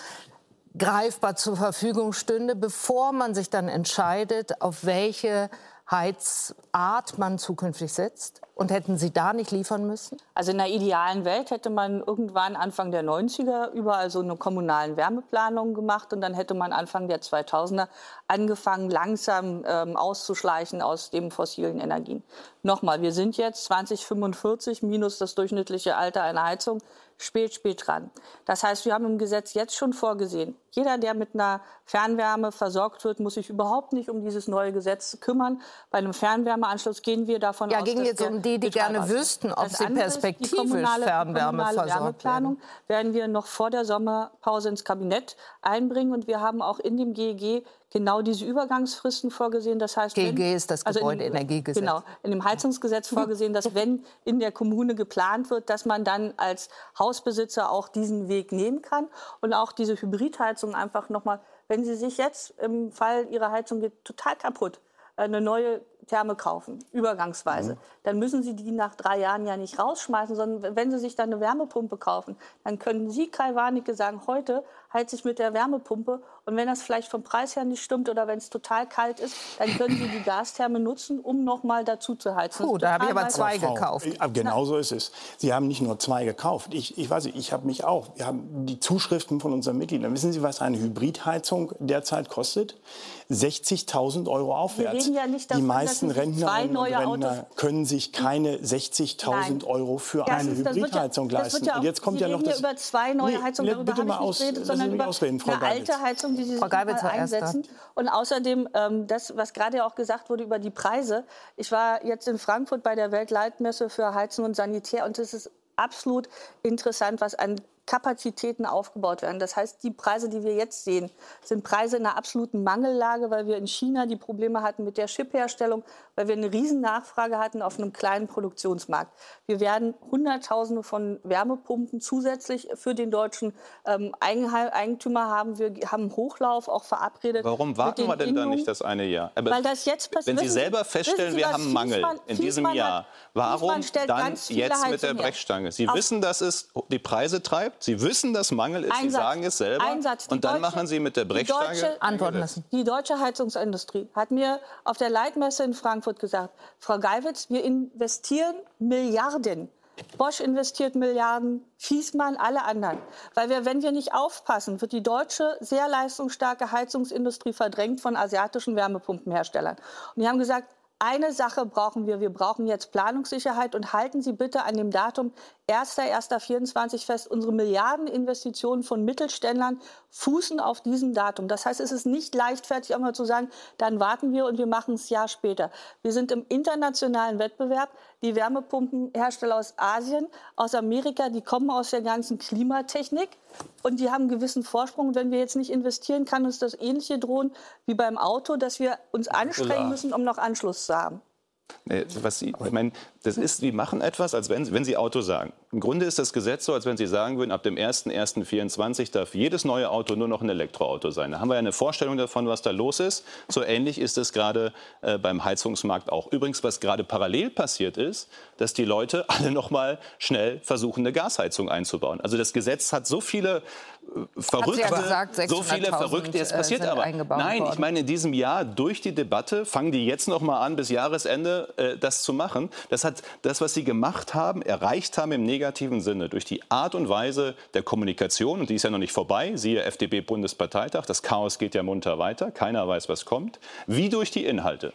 greifbar zur Verfügung stünde, bevor man sich dann entscheidet, auf welche Heizart man zukünftig setzt? Und hätten Sie da nicht liefern müssen?
Also in der idealen Welt hätte man irgendwann Anfang der 90er überall so eine kommunalen Wärmeplanung gemacht und dann hätte man Anfang der 2000er angefangen, langsam ähm, auszuschleichen aus den fossilen Energien. Nochmal, wir sind jetzt 2045 minus das durchschnittliche Alter einer Heizung spät, spät dran. Das heißt, wir haben im Gesetz jetzt schon vorgesehen, jeder, der mit einer Fernwärme versorgt wird, muss sich überhaupt nicht um dieses neue Gesetz kümmern. Bei einem Fernwärmeanschluss gehen wir davon
ja,
aus,
jetzt um die, die gerne wüssten, ob sie perspektivisch kommunale, Fernwärme kommunale Wärmeplanung
werden. wir noch vor der Sommerpause ins Kabinett einbringen und wir haben auch in dem GEG genau diese Übergangsfristen vorgesehen. Das heißt,
GEG wenn, ist das also Gebäudeenergiegesetz.
Genau, in dem Heizungsgesetz vorgesehen, dass wenn in der Kommune geplant wird, dass man dann als Hausbesitzer auch diesen Weg nehmen kann und auch diese Hybridheizung einfach noch mal, wenn Sie sich jetzt im Fall Ihrer Heizung geht total kaputt, eine neue Therme kaufen, übergangsweise, mhm. dann müssen Sie die nach drei Jahren ja nicht rausschmeißen, sondern wenn Sie sich dann eine Wärmepumpe kaufen, dann können Sie, Kai Warnecke, sagen, heute heize ich mit der Wärmepumpe und wenn das vielleicht vom Preis her nicht stimmt oder wenn es total kalt ist, dann können Sie die Gastherme nutzen, um noch mal dazu zu heizen.
Puh, da habe ich aber zwei Frau, gekauft.
Genau so ist es. Sie haben nicht nur zwei gekauft. Ich, ich weiß nicht, ich habe mich auch. Wir haben die Zuschriften von unseren Mitgliedern. Wissen Sie, was eine Hybridheizung derzeit kostet? 60.000 Euro aufwärts.
Wir reden ja nicht davon, dass
meisten Rentnerinnen und Rentner Autos. können sich keine 60.000 Euro für das eine Hybridheizung ja, leisten. Ja
und jetzt kommt Sie ja noch das. über zwei neue Heizungen, nee,
bitte mal aus,
redet, sondern über
ausreden, Frau
eine alte Heizung, die Sie sich mal einsetzen. Und außerdem, ähm, das, was gerade auch gesagt wurde über die Preise. Ich war jetzt in Frankfurt bei der Weltleitmesse für Heizung und Sanitär und es ist absolut interessant, was an Kapazitäten aufgebaut werden. Das heißt, die Preise, die wir jetzt sehen, sind Preise in einer absoluten Mangellage, weil wir in China die Probleme hatten mit der Chipherstellung, weil wir eine riesen Nachfrage hatten auf einem kleinen Produktionsmarkt. Wir werden Hunderttausende von Wärmepumpen zusätzlich für den deutschen ähm, Eigentümer haben. Wir haben Hochlauf auch verabredet.
Warum warten wir denn dann nicht das eine Jahr?
Aber weil das jetzt
passiert. Wenn Sie selber feststellen, wir haben Mangel in diesem Jahr, warum dann jetzt mit der Brechstange? Sie wissen, dass es die Preise treibt. Sie wissen, dass Mangel ist. Sie sagen es selber. Und dann machen Sie mit der Brechstange.
Die deutsche, antworten lassen. Die deutsche Heizungsindustrie hat mir auf der Leitmesse in Frankfurt gesagt, Frau Geiwitz, wir investieren Milliarden. Bosch investiert Milliarden, Fiesmann, alle anderen. Weil wir, wenn wir nicht aufpassen, wird die deutsche sehr leistungsstarke Heizungsindustrie verdrängt von asiatischen Wärmepumpenherstellern. Und die haben gesagt, eine Sache brauchen wir. Wir brauchen jetzt Planungssicherheit und halten Sie bitte an dem Datum 1.1.24 fest. Unsere Milliardeninvestitionen von Mittelständlern fußen auf diesem Datum. Das heißt, es ist nicht leichtfertig, auch mal zu sagen, dann warten wir und wir machen es Jahr später. Wir sind im internationalen Wettbewerb. Die Wärmepumpenhersteller aus Asien, aus Amerika, die kommen aus der ganzen Klimatechnik und die haben einen gewissen Vorsprung. Und wenn wir jetzt nicht investieren, kann uns das Ähnliche drohen wie beim Auto, dass wir uns anstrengen müssen, um noch Anschluss zu haben.
Was Sie, ich meine, das ist, die machen etwas, als wenn, wenn sie Auto sagen. Im Grunde ist das Gesetz so, als wenn Sie sagen würden, ab dem 01.01.24 darf jedes neue Auto nur noch ein Elektroauto sein. Da haben wir ja eine Vorstellung davon, was da los ist. So ähnlich ist es gerade äh, beim Heizungsmarkt auch. Übrigens, was gerade parallel passiert ist, dass die Leute alle noch mal schnell versuchen, eine Gasheizung einzubauen. Also das Gesetz hat so viele äh, verrückte, ja gesagt, so viele verrückte. Es passiert aber. Nein, worden. ich meine in diesem Jahr durch die Debatte fangen die jetzt noch mal an, bis Jahresende äh, das zu machen. Das hat das, was sie gemacht haben, erreicht haben im negativen Sinne durch die Art und Weise der Kommunikation und die ist ja noch nicht vorbei. Siehe FDP-Bundesparteitag. Das Chaos geht ja munter weiter. Keiner weiß, was kommt. Wie durch die Inhalte.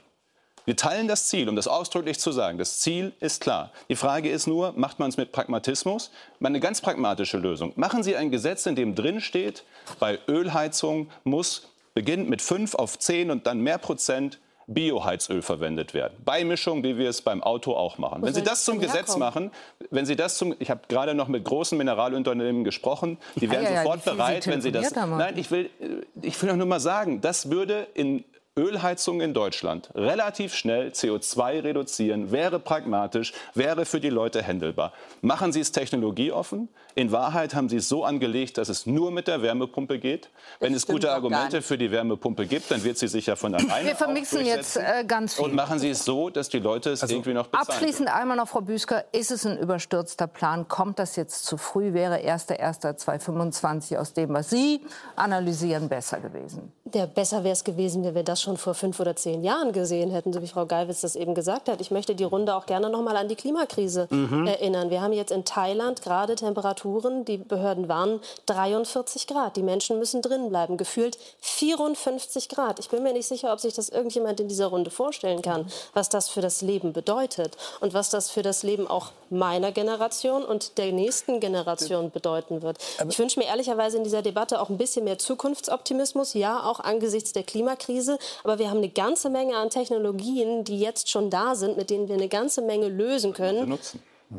Wir teilen das Ziel, um das ausdrücklich zu sagen. Das Ziel ist klar. Die Frage ist nur, macht man es mit Pragmatismus? Eine ganz pragmatische Lösung. Machen Sie ein Gesetz, in dem drin steht, bei Ölheizung muss beginnt mit 5 auf 10 und dann mehr Prozent Bioheizöl verwendet werden. Beimischung, wie wir es beim Auto auch machen. Wo wenn Sie das zum Gesetz machen, wenn Sie das zum, ich habe gerade noch mit großen Mineralunternehmen gesprochen, die wären ah, ja, sofort ja, bereit, wenn Sie das. Nein, ich will, ich will nur mal sagen, das würde in Ölheizung in Deutschland relativ schnell CO2 reduzieren, wäre pragmatisch, wäre für die Leute händelbar. Machen Sie es technologieoffen. In Wahrheit haben Sie es so angelegt, dass es nur mit der Wärmepumpe geht. Wenn es gute Argumente für die Wärmepumpe gibt, dann wird sie sich ja von alleine
Wir vermixen jetzt äh, ganz viel.
Und machen Sie es so, dass die Leute es also irgendwie noch bezahlen
Abschließend
können.
einmal noch, Frau Büsker, ist es ein überstürzter Plan? Kommt das jetzt zu früh? Wäre 1.1.2025 aus dem, was Sie analysieren, besser gewesen?
Der besser wäre es gewesen, wenn wir das schon vor fünf oder zehn Jahren gesehen hätten, so wie Frau Geiwitz das eben gesagt hat. Ich möchte die Runde auch gerne noch mal an die Klimakrise mhm. erinnern. Wir haben jetzt in Thailand gerade Temperaturen, die Behörden warnen, 43 Grad. Die Menschen müssen drin bleiben. Gefühlt 54 Grad. Ich bin mir nicht sicher, ob sich das irgendjemand in dieser Runde vorstellen kann, was das für das Leben bedeutet und was das für das Leben auch meiner Generation und der nächsten Generation bedeuten wird. Ich wünsche mir ehrlicherweise in dieser Debatte auch ein bisschen mehr Zukunftsoptimismus, ja, auch angesichts der Klimakrise. Aber wir haben eine ganze Menge an Technologien, die jetzt schon da sind, mit denen wir eine ganze Menge lösen können.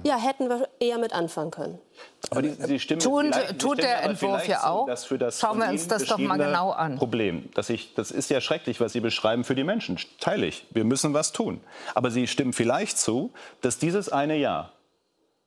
Ja, hätten wir eher mit anfangen können.
Aber die, die Stimme Tun, die tut der Entwurf ja auch. Das das Schauen wir uns das doch mal genau an.
Problem, dass ich, das ist ja schrecklich, was Sie beschreiben für die Menschen. Teile ich. Wir müssen was tun. Aber Sie stimmen vielleicht zu, dass dieses eine Jahr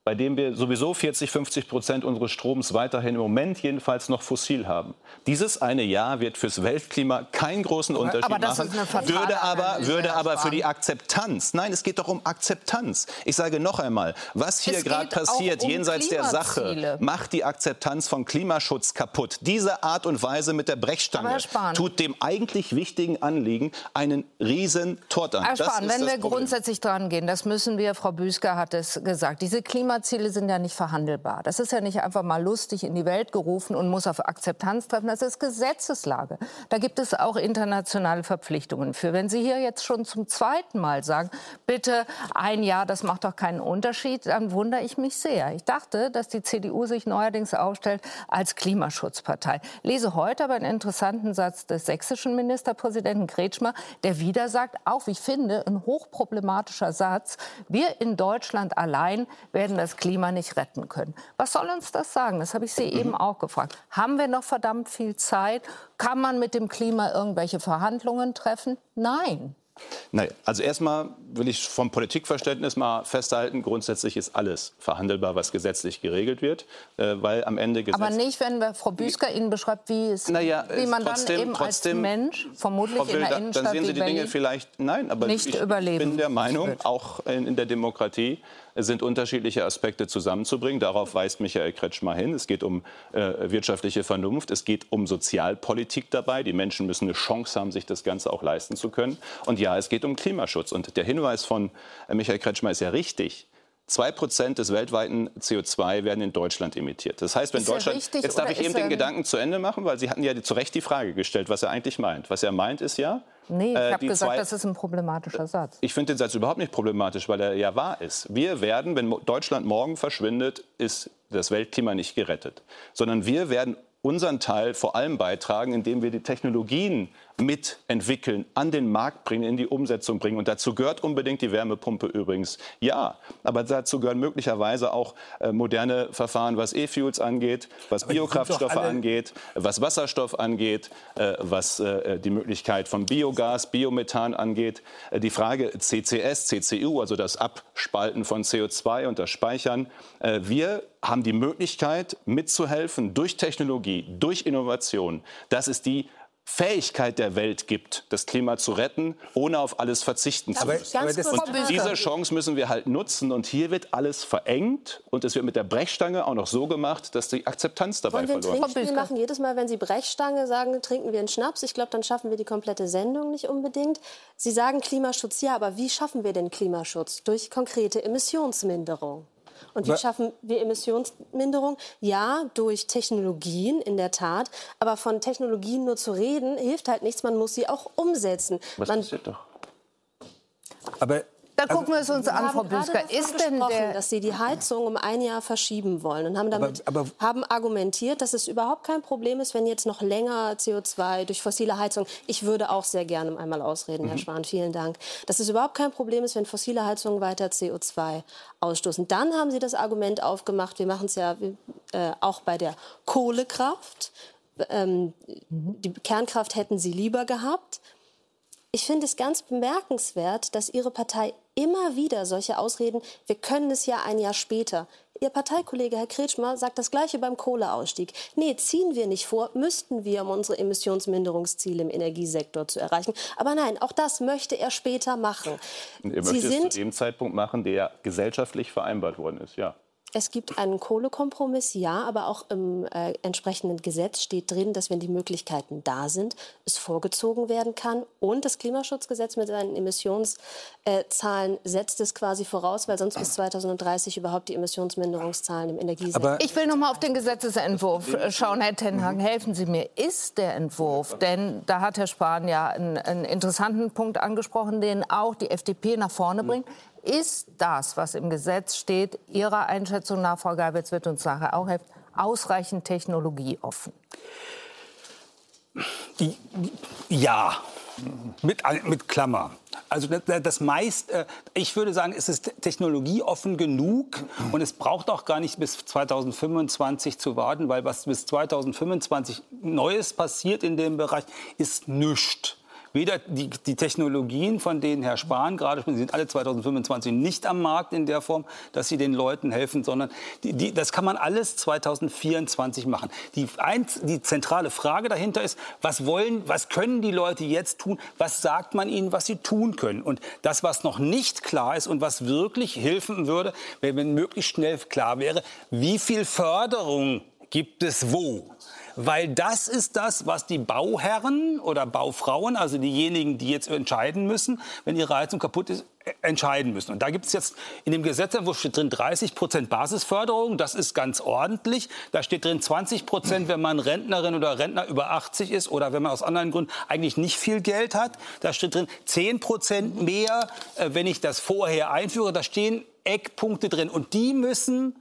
bei dem wir sowieso 40, 50 Prozent unseres Stroms weiterhin im Moment jedenfalls noch fossil haben. Dieses eine Jahr wird fürs Weltklima keinen großen Unterschied aber das machen, ist eine würde aber, würde aber für die Akzeptanz, nein, es geht doch um Akzeptanz. Ich sage noch einmal, was hier gerade passiert, um jenseits der Sache, macht die Akzeptanz von Klimaschutz kaputt. Diese Art und Weise mit der Brechstange tut dem eigentlich wichtigen Anliegen einen riesen Tort an.
Herr Spahn, wenn wir Problem. grundsätzlich dran gehen, das müssen wir, Frau Büsker hat es gesagt, diese Klima Klimaziele sind ja nicht verhandelbar. Das ist ja nicht einfach mal lustig in die Welt gerufen und muss auf Akzeptanz treffen. Das ist Gesetzeslage. Da gibt es auch internationale Verpflichtungen für. Wenn Sie hier jetzt schon zum zweiten Mal sagen, bitte ein Jahr, das macht doch keinen Unterschied, dann wundere ich mich sehr. Ich dachte, dass die CDU sich neuerdings aufstellt als Klimaschutzpartei. Lese heute aber einen interessanten Satz des sächsischen Ministerpräsidenten Kretschmer, der wieder sagt, auch ich finde, ein hochproblematischer Satz, wir in Deutschland allein werden das Klima nicht retten können. Was soll uns das sagen? Das habe ich Sie eben auch gefragt. Haben wir noch verdammt viel Zeit? Kann man mit dem Klima irgendwelche Verhandlungen treffen? Nein.
Nein, also erstmal will ich vom Politikverständnis mal festhalten, grundsätzlich ist alles verhandelbar, was gesetzlich geregelt wird, äh, weil am Ende
Gesetz Aber nicht, wenn Frau Büsker Ihnen beschreibt, wie, es, naja, wie man trotzdem, dann eben trotzdem, als Mensch, vermutlich Will, in der Innenstadt
Dann sehen Sie die Dinge vielleicht, nein, aber ich,
überleben
bin der Meinung, auch in, in der Demokratie, sind unterschiedliche Aspekte zusammenzubringen. Darauf weist Michael Kretschmer hin. Es geht um äh, wirtschaftliche Vernunft, es geht um Sozialpolitik dabei. Die Menschen müssen eine Chance haben, sich das Ganze auch leisten zu können. Und ja, es geht um Klimaschutz. Und der Hinweis von äh, Michael Kretschmer ist ja richtig. Zwei Prozent des weltweiten CO2 werden in Deutschland emittiert. Das heißt, wenn ist Deutschland. Richtig, jetzt darf ich eben den Gedanken zu Ende machen, weil Sie hatten ja zu Recht die Frage gestellt, was er eigentlich meint. Was er meint, ist ja,
Nee, ich äh, habe gesagt, zwei, das ist ein problematischer Satz.
Ich finde den Satz überhaupt nicht problematisch, weil er ja wahr ist. Wir werden, wenn Deutschland morgen verschwindet, ist das Weltklima nicht gerettet, sondern wir werden unseren Teil vor allem beitragen, indem wir die Technologien mitentwickeln, an den Markt bringen, in die Umsetzung bringen. Und dazu gehört unbedingt die Wärmepumpe übrigens. Ja, aber dazu gehören möglicherweise auch äh, moderne Verfahren, was E-Fuels angeht, was aber Biokraftstoffe angeht, was Wasserstoff angeht, äh, was äh, die Möglichkeit von Biogas, Biomethan angeht. Äh, die Frage CCS, CCU, also das Abspalten von CO2 und das Speichern. Äh, wir haben die Möglichkeit mitzuhelfen durch Technologie, durch Innovation. Das ist die Fähigkeit der Welt gibt, das Klima zu retten, ohne auf alles verzichten zu müssen. Aber, aber und diese Chance müssen wir halt nutzen. Und hier wird alles verengt und es wird mit der Brechstange auch noch so gemacht, dass die Akzeptanz dabei Wollen wir verloren
wird. Trinkspiel machen jedes Mal, wenn Sie Brechstange sagen, trinken wir einen Schnaps. Ich glaube, dann schaffen wir die komplette Sendung nicht unbedingt. Sie sagen Klimaschutz, ja, aber wie schaffen wir den Klimaschutz? Durch konkrete Emissionsminderung. Und wie schaffen wir Emissionsminderung? Ja, durch Technologien in der Tat. Aber von Technologien nur zu reden, hilft halt nichts. Man muss sie auch umsetzen.
Was
man,
passiert doch?
Aber da also, gucken wir es uns an, Frau Büsker.
Ist denn der dass Sie die Heizung um ein Jahr verschieben wollen und haben damit aber, aber, haben argumentiert, dass es überhaupt kein Problem ist, wenn jetzt noch länger CO2 durch fossile Heizung. Ich würde auch sehr gerne einmal ausreden, mhm. Herr Spahn. Vielen Dank. Dass es überhaupt kein Problem ist, wenn fossile Heizungen weiter CO2 ausstoßen. Dann haben Sie das Argument aufgemacht. Wir machen es ja äh, auch bei der Kohlekraft. Ähm, mhm. Die Kernkraft hätten Sie lieber gehabt. Ich finde es ganz bemerkenswert, dass Ihre Partei immer wieder solche Ausreden, wir können es ja ein Jahr später. Ihr Parteikollege Herr Kretschmer sagt das Gleiche beim Kohleausstieg. Nee, ziehen wir nicht vor, müssten wir, um unsere Emissionsminderungsziele im Energiesektor zu erreichen. Aber nein, auch das möchte er später machen.
Und er möchte es zu dem Zeitpunkt machen, der gesellschaftlich vereinbart worden ist, ja.
Es gibt einen Kohlekompromiss, ja, aber auch im äh, entsprechenden Gesetz steht drin, dass wenn die Möglichkeiten da sind, es vorgezogen werden kann. Und das Klimaschutzgesetz mit seinen Emissionszahlen äh, setzt es quasi voraus, weil sonst bis 2030 überhaupt die Emissionsminderungszahlen im Energiesektor.
Aber ich will noch mal auf den Gesetzesentwurf äh, schauen, Herr Tenhagen. Helfen Sie mir. Ist der Entwurf, denn da hat Herr Spahn ja einen, einen interessanten Punkt angesprochen, den auch die FDP nach vorne bringt. Ist das, was im Gesetz steht, Ihrer Einschätzung nach, Frau Geibitz, wird uns nachher auch helfen, ausreichend technologieoffen?
Ja, mit, mit Klammer. Also das, meist, äh, ich würde sagen, es ist technologieoffen genug und es braucht auch gar nicht bis 2025 zu warten, weil was bis 2025 Neues passiert in dem Bereich, ist nichts. Weder die, die Technologien, von denen Herr Spahn gerade spricht, sind alle 2025 nicht am Markt in der Form, dass sie den Leuten helfen, sondern die, die, das kann man alles 2024 machen. Die, eins, die zentrale Frage dahinter ist, was wollen, was können die Leute jetzt tun? Was sagt man ihnen, was sie tun können? Und das, was noch nicht klar ist und was wirklich helfen würde, wenn möglichst schnell klar wäre, wie viel Förderung gibt es wo? Weil das ist das, was die Bauherren oder Baufrauen, also diejenigen, die jetzt entscheiden müssen, wenn ihre Heizung kaputt ist, entscheiden müssen. Und da gibt es jetzt in dem Gesetzentwurf steht drin 30 Prozent Basisförderung. Das ist ganz ordentlich. Da steht drin 20 Prozent, wenn man Rentnerin oder Rentner über 80 ist oder wenn man aus anderen Gründen eigentlich nicht viel Geld hat. Da steht drin 10 Prozent mehr, äh, wenn ich das vorher einführe. Da stehen Eckpunkte drin. Und die müssen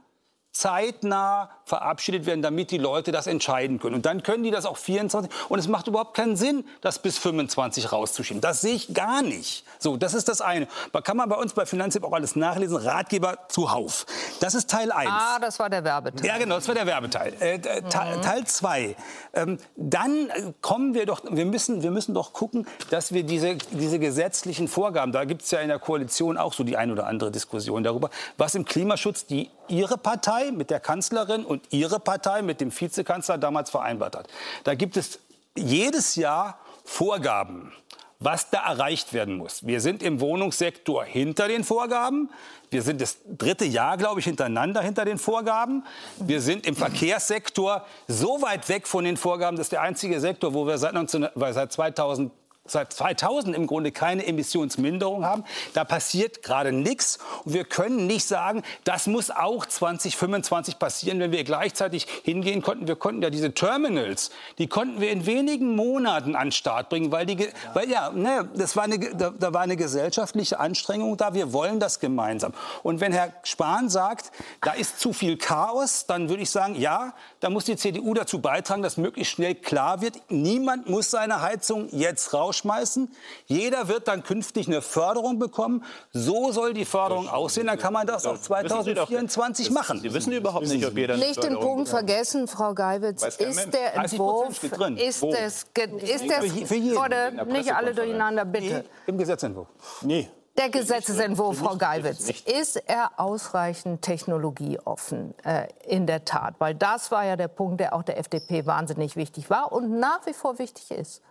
zeitnah verabschiedet werden, damit die Leute das entscheiden können. Und dann können die das auch 24. Und es macht überhaupt keinen Sinn, das bis 25 rauszuschieben. Das sehe ich gar nicht. So, das ist das eine. Da kann man bei uns bei Finanztipp auch alles nachlesen. Ratgeber zuhauf. Das ist Teil 1.
Ah, das war der Werbeteil.
Ja, genau, das war der Werbeteil. Äh, mhm. Teil 2. Ähm, dann kommen wir doch, wir müssen, wir müssen doch gucken, dass wir diese, diese gesetzlichen Vorgaben, da gibt es ja in der Koalition auch so die ein oder andere Diskussion darüber, was im Klimaschutz die Ihre Partei mit der Kanzlerin und Ihre Partei mit dem Vizekanzler damals vereinbart hat. Da gibt es jedes Jahr Vorgaben, was da erreicht werden muss. Wir sind im Wohnungssektor hinter den Vorgaben. Wir sind das dritte Jahr, glaube ich, hintereinander hinter den Vorgaben. Wir sind im Verkehrssektor so weit weg von den Vorgaben, das ist der einzige Sektor, wo wir seit, 19, seit 2000 seit 2000 im Grunde keine Emissionsminderung haben. Da passiert gerade nichts. Und wir können nicht sagen, das muss auch 2025 passieren, wenn wir gleichzeitig hingehen konnten. Wir konnten ja diese Terminals, die konnten wir in wenigen Monaten an den Start bringen, weil, die, weil ja, ne, das war eine, da, da war eine gesellschaftliche Anstrengung da. Wir wollen das gemeinsam. Und wenn Herr Spahn sagt, da ist zu viel Chaos, dann würde ich sagen, ja, da muss die CDU dazu beitragen, dass möglichst schnell klar wird, niemand muss seine Heizung jetzt raus rausschmeißen. Jeder wird dann künftig eine Förderung bekommen. So soll die Förderung aussehen. Dann kann man das auch 2024 machen.
Sie wissen überhaupt nicht, ob jeder
Nicht den Punkt vergessen, Frau Geiwitz. Ist der Entwurf, ist es, ist das, für jeden. nicht alle durcheinander, bitte.
Im Gesetzentwurf.
Nee. Der Gesetzentwurf, Frau Geiwitz, ist er ausreichend technologieoffen äh, in der Tat? Weil das war ja der Punkt, der auch der FDP wahnsinnig wichtig war und nach wie vor wichtig ist.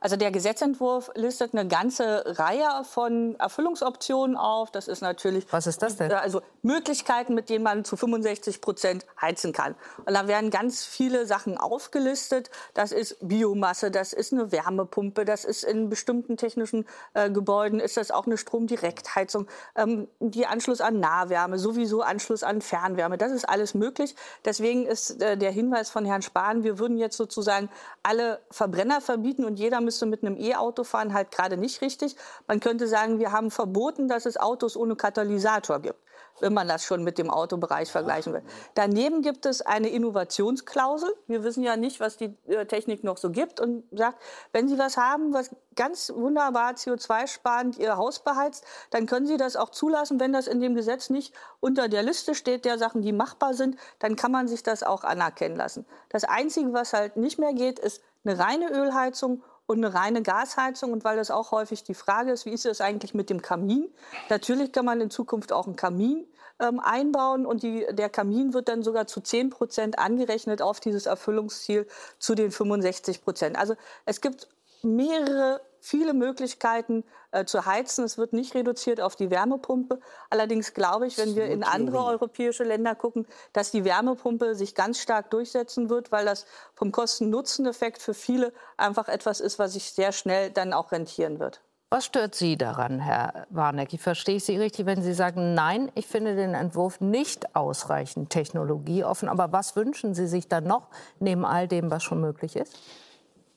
Also der Gesetzentwurf listet eine ganze Reihe von Erfüllungsoptionen auf. Das ist natürlich
Was ist das denn? Äh,
also Möglichkeiten, mit denen man zu 65 Prozent heizen kann. Und da werden ganz viele Sachen aufgelistet. Das ist Biomasse, das ist eine Wärmepumpe, das ist in bestimmten technischen äh, Gebäuden ist das auch eine Stromdirektheizung, ähm, die Anschluss an Nahwärme, sowieso Anschluss an Fernwärme. Das ist alles möglich. Deswegen ist äh, der Hinweis von Herrn Spahn, wir würden jetzt sozusagen alle Verbrenner verbieten und jeder müsste mit einem E-Auto fahren, halt gerade nicht richtig. Man könnte sagen, wir haben verboten, dass es Autos ohne Katalysator gibt wenn man das schon mit dem Autobereich vergleichen will. Daneben gibt es eine Innovationsklausel. Wir wissen ja nicht, was die äh, Technik noch so gibt und sagt, wenn Sie was haben, was ganz wunderbar CO2-sparend Ihr Haus beheizt, dann können Sie das auch zulassen, wenn das in dem Gesetz nicht unter der Liste steht der Sachen, die machbar sind, dann kann man sich das auch anerkennen lassen. Das Einzige, was halt nicht mehr geht, ist eine reine Ölheizung und eine reine Gasheizung. Und weil das auch häufig die Frage ist, wie ist es eigentlich mit dem Kamin? Natürlich kann man in Zukunft auch einen Kamin ähm, einbauen und die, der Kamin wird dann sogar zu 10 Prozent angerechnet auf dieses Erfüllungsziel zu den 65 Prozent. Also es gibt mehrere viele Möglichkeiten äh, zu heizen. Es wird nicht reduziert auf die Wärmepumpe. Allerdings glaube ich, wenn wir in andere europäische Länder gucken, dass die Wärmepumpe sich ganz stark durchsetzen wird, weil das vom Kosten-Nutzen-Effekt für viele einfach etwas ist, was sich sehr schnell dann auch rentieren wird.
Was stört Sie daran, Herr Warneck? Ich verstehe Sie richtig, wenn Sie sagen, nein, ich finde den Entwurf nicht ausreichend technologieoffen. Aber was wünschen Sie sich dann noch, neben all dem, was schon möglich ist?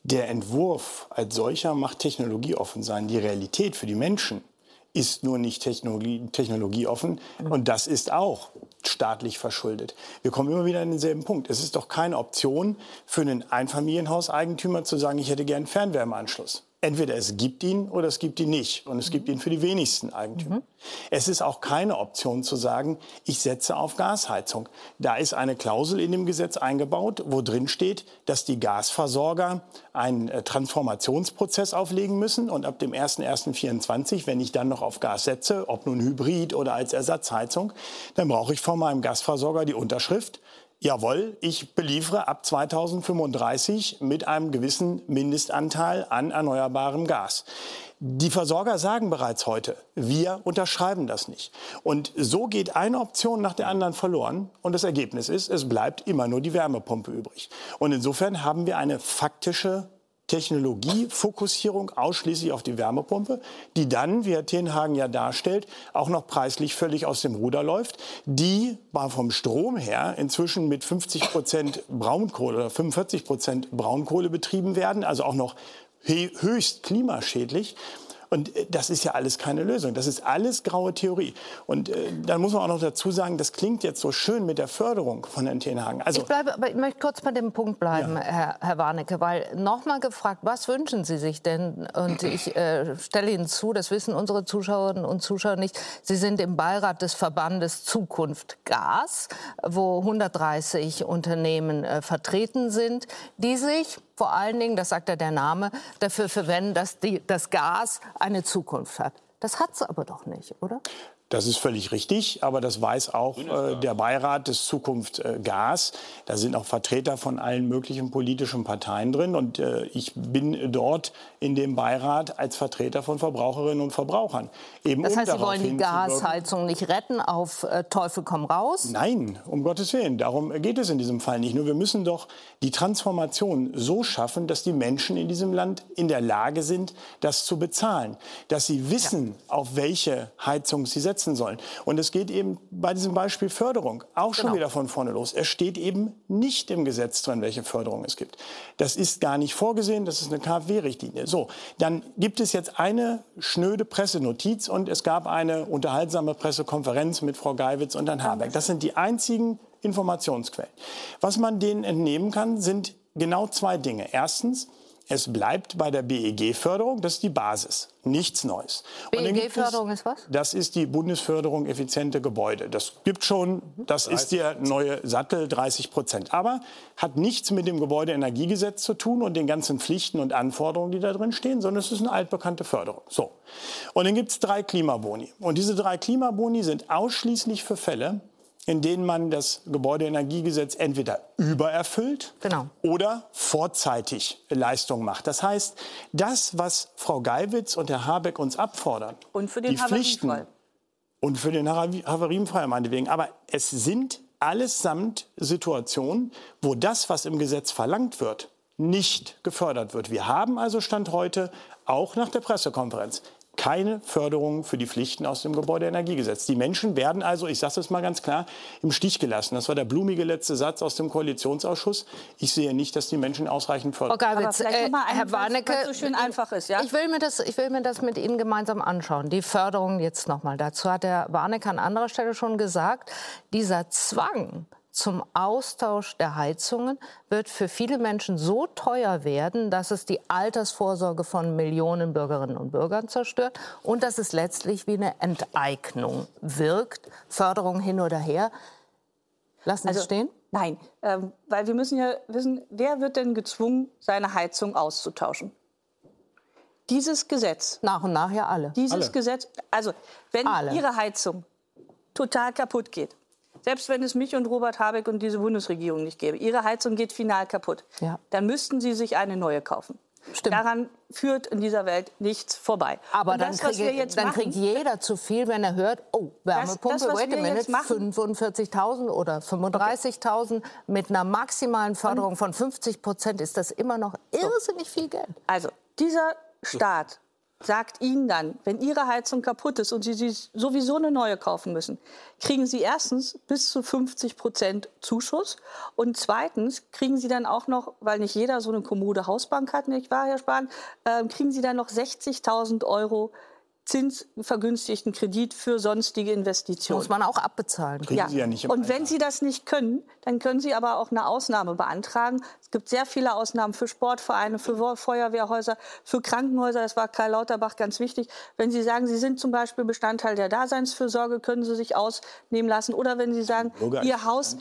Der Entwurf als solcher macht technologieoffen sein. Die Realität für die Menschen ist nur nicht Technologie, technologieoffen. Mhm. Und das ist auch staatlich verschuldet. Wir kommen immer wieder an denselben Punkt. Es ist doch keine Option für einen Einfamilienhauseigentümer zu sagen, ich hätte gern Fernwärmeanschluss entweder es gibt ihn oder es gibt ihn nicht. Und es gibt ihn für die wenigsten Eigentümer. Mhm. Es ist auch keine Option zu sagen, ich setze auf Gasheizung. Da ist eine Klausel in dem Gesetz eingebaut, wo drin steht, dass die Gasversorger einen äh, Transformationsprozess auflegen müssen. Und ab dem 01.01.24, wenn ich dann noch auf Gas setze, ob nun Hybrid oder als Ersatzheizung, dann brauche ich von meinem Gasversorger die Unterschrift, jawohl, ich beliefere ab 2035 mit einem gewissen Mindestanteil an erneuerbarem Gas. Die Versorger sagen bereits heute, wir unterschreiben das nicht. Und so geht eine Option nach der anderen verloren. Und das Ergebnis ist, es bleibt immer nur die Wärmepumpe übrig. Und insofern haben wir eine faktische Technologiefokussierung ausschließlich auf die Wärmepumpe, die dann, wie Herr Tenhagen ja darstellt, auch noch preislich völlig aus dem Ruder läuft, die war vom Strom her inzwischen mit 50 Prozent Braunkohle oder 45 Prozent Braunkohle betrieben werden, also auch noch höchst klimaschädlich. Und äh, das ist ja alles keine Lösung. Das ist alles graue Theorie. Und äh, dann muss man auch noch dazu sagen, das klingt jetzt so schön mit der Förderung von Herrn Tenhagen.
Also, ich, bleibe, aber ich möchte kurz bei dem Punkt bleiben, ja. Herr, Herr Warnecke, weil nochmal gefragt, was wünschen Sie sich denn? Und ich äh, stelle Ihnen zu, das wissen unsere Zuschauerinnen und Zuschauer nicht. Sie sind im Beirat des Verbandes Zukunft Gas, wo 130 Unternehmen äh, vertreten sind, die sich vor allen Dingen, das sagt ja der Name, dafür verwenden, dass die, das Gas eine Zukunft hat. Das hat es aber doch nicht, oder?
Das ist völlig richtig, aber das weiß auch äh, der Beirat des Zukunft äh, Gas. Da sind auch Vertreter von allen möglichen politischen Parteien drin. Und äh, ich bin dort in dem Beirat als Vertreter von Verbraucherinnen und Verbrauchern.
Eben das heißt, um Sie wollen die Gasheizung nicht retten auf äh, Teufel komm raus?
Nein, um Gottes Willen. Darum geht es in diesem Fall nicht. Nur wir müssen doch die Transformation so schaffen, dass die Menschen in diesem Land in der Lage sind, das zu bezahlen. Dass sie wissen, ja. auf welche Heizung sie setzen setzen sollen. Und es geht eben bei diesem Beispiel Förderung auch schon genau. wieder von vorne los. Es steht eben nicht im Gesetz drin, welche Förderung es gibt. Das ist gar nicht vorgesehen, das ist eine KfW-Richtlinie. So, dann gibt es jetzt eine schnöde Pressenotiz und es gab eine unterhaltsame Pressekonferenz mit Frau Geiwitz und Herrn Habeck. Das sind die einzigen Informationsquellen. Was man denen entnehmen kann, sind genau zwei Dinge. Erstens, es bleibt bei der BEG-Förderung, das ist die Basis, nichts Neues.
BEG-Förderung ist was?
Das ist die Bundesförderung effiziente Gebäude. Das gibt schon, das 30. ist der neue Sattel, 30 Prozent. Aber hat nichts mit dem Gebäudeenergiegesetz zu tun und den ganzen Pflichten und Anforderungen, die da drin stehen, sondern es ist eine altbekannte Förderung. So. Und dann gibt es drei Klimaboni. Und diese drei Klimaboni sind ausschließlich für Fälle, in denen man das Gebäudeenergiegesetz entweder übererfüllt genau. oder vorzeitig Leistung macht. Das heißt, das, was Frau Geiwitz und Herr Habeck uns abfordern,
und für den
die Pflichten und für den Havarienfall meinetwegen, aber es sind allesamt Situationen, wo das, was im Gesetz verlangt wird, nicht gefördert wird. Wir haben also Stand heute, auch nach der Pressekonferenz, keine Förderung für die Pflichten aus dem Gebäudeenergiegesetz. Die Menschen werden also, ich sage es mal ganz klar, im Stich gelassen. Das war der blumige letzte Satz aus dem Koalitionsausschuss. Ich sehe nicht, dass die Menschen ausreichend fördern.
Frau Gabitz, äh, Herr Warnecke, so schön einfach ist, ja? Ich will, mir das, ich will mir das mit Ihnen gemeinsam anschauen. Die Förderung jetzt noch mal. Dazu hat Herr Warnecke an anderer Stelle schon gesagt, dieser Zwang, zum Austausch der Heizungen wird für viele Menschen so teuer werden, dass es die Altersvorsorge von Millionen Bürgerinnen und Bürgern zerstört und dass es letztlich wie eine Enteignung wirkt. Förderung hin oder her. Lassen Sie also, es stehen?
Nein, ähm, weil wir müssen ja wissen, wer wird denn gezwungen, seine Heizung auszutauschen? Dieses Gesetz.
Nach und nach ja alle.
Dieses
alle.
Gesetz, also wenn alle. Ihre Heizung total kaputt geht, selbst wenn es mich und Robert Habeck und diese Bundesregierung nicht gäbe, ihre Heizung geht final kaputt, ja. dann müssten sie sich eine neue kaufen. Stimmt. Daran führt in dieser Welt nichts vorbei.
Aber das, dann, kriege, dann machen, kriegt jeder zu viel, wenn er hört, oh, Wärmepumpe, das, das, wait a minute, 45.000 oder 35.000 okay. mit einer maximalen Förderung von 50 Prozent ist das immer noch irrsinnig viel Geld.
Also dieser Staat sagt Ihnen dann, wenn Ihre Heizung kaputt ist und Sie, Sie sowieso eine neue kaufen müssen, kriegen Sie erstens bis zu 50 Prozent Zuschuss und zweitens kriegen Sie dann auch noch, weil nicht jeder so eine kommode Hausbank hat, nicht wahr, Herr Spahn, äh, kriegen Sie dann noch 60.000 Euro zinsvergünstigten Kredit für sonstige Investitionen.
Muss man auch abbezahlen.
Ja. ja und wenn Sie das nicht können, dann können Sie aber auch eine Ausnahme beantragen. Es gibt sehr viele Ausnahmen für Sportvereine, für Feuerwehrhäuser, für Krankenhäuser. Das war Karl Lauterbach ganz wichtig. Wenn Sie sagen, Sie sind zum Beispiel Bestandteil der Daseinsfürsorge, können Sie sich ausnehmen lassen. Oder wenn Sie sagen, Ihr Haus...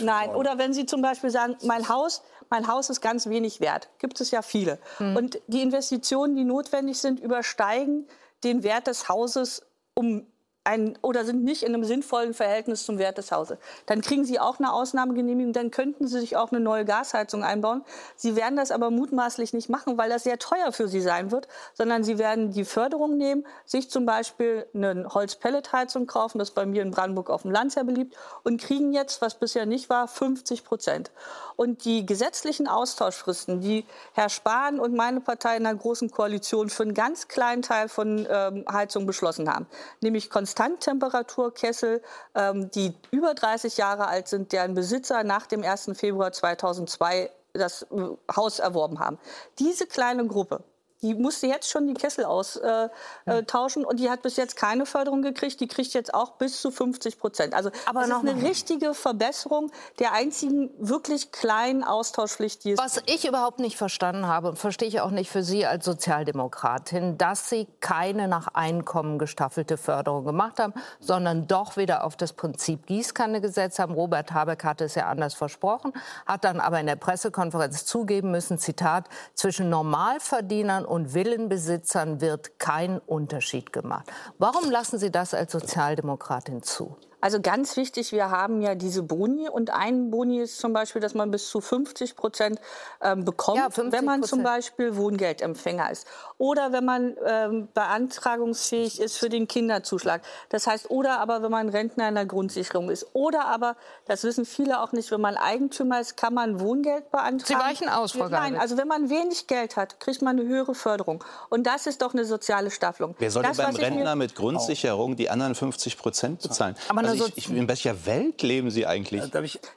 Nein, oder wenn Sie zum Beispiel sagen, mein Haus, mein Haus ist ganz wenig wert. Gibt es ja viele. Hm. Und die Investitionen, die notwendig sind, übersteigen den Wert des Hauses um ein, oder sind nicht in einem sinnvollen Verhältnis zum Wert des Hauses. Dann kriegen Sie auch eine Ausnahmegenehmigung, dann könnten Sie sich auch eine neue Gasheizung einbauen. Sie werden das aber mutmaßlich nicht machen, weil das sehr teuer für Sie sein wird, sondern Sie werden die Förderung nehmen, sich zum Beispiel eine Holzpelletheizung kaufen, das ist bei mir in Brandenburg auf dem Land sehr beliebt, und kriegen jetzt, was bisher nicht war, 50 Prozent. Und die gesetzlichen Austauschfristen, die Herr Spahn und meine Partei in der Großen Koalition für einen ganz kleinen Teil von ähm, Heizungen beschlossen haben, nämlich Konstanttemperaturkessel, ähm, die über 30 Jahre alt sind, deren Besitzer nach dem 1. Februar 2002 das äh, Haus erworben haben. Diese kleine Gruppe die musste jetzt schon die Kessel austauschen äh, äh, und die hat bis jetzt keine Förderung gekriegt. Die kriegt jetzt auch bis zu 50 Prozent. Also Aber das ist eine mal. richtige Verbesserung der einzigen wirklich kleinen Austauschpflicht, die
es Was ich überhaupt nicht verstanden habe und verstehe ich auch nicht für Sie als Sozialdemokratin, dass Sie keine nach Einkommen gestaffelte Förderung gemacht haben, sondern doch wieder auf das Prinzip Gießkanne gesetzt haben. Robert Habeck hatte es ja anders versprochen, hat dann aber in der Pressekonferenz zugeben müssen, Zitat, zwischen Normalverdienern und Villenbesitzern wird kein Unterschied gemacht. Warum lassen Sie das als Sozialdemokratin zu?
Also ganz wichtig, wir haben ja diese Boni und ein Boni ist zum Beispiel, dass man bis zu 50 Prozent ähm, bekommt, ja, wenn man zum Beispiel Wohngeldempfänger ist oder wenn man ähm, beantragungsfähig ist für den Kinderzuschlag. Das heißt, oder aber wenn man Rentner in der Grundsicherung ist oder aber, das wissen viele auch nicht, wenn man Eigentümer ist, kann man Wohngeld beantragen.
Sie weichen aus, Frau
Nein, also wenn man wenig Geld hat, kriegt man eine höhere Förderung und das ist doch eine soziale Staffelung.
Wer soll
das,
beim Rentner mit Grundsicherung die anderen 50 Prozent bezahlen? Aber also ich, ich, in welcher Welt leben Sie eigentlich?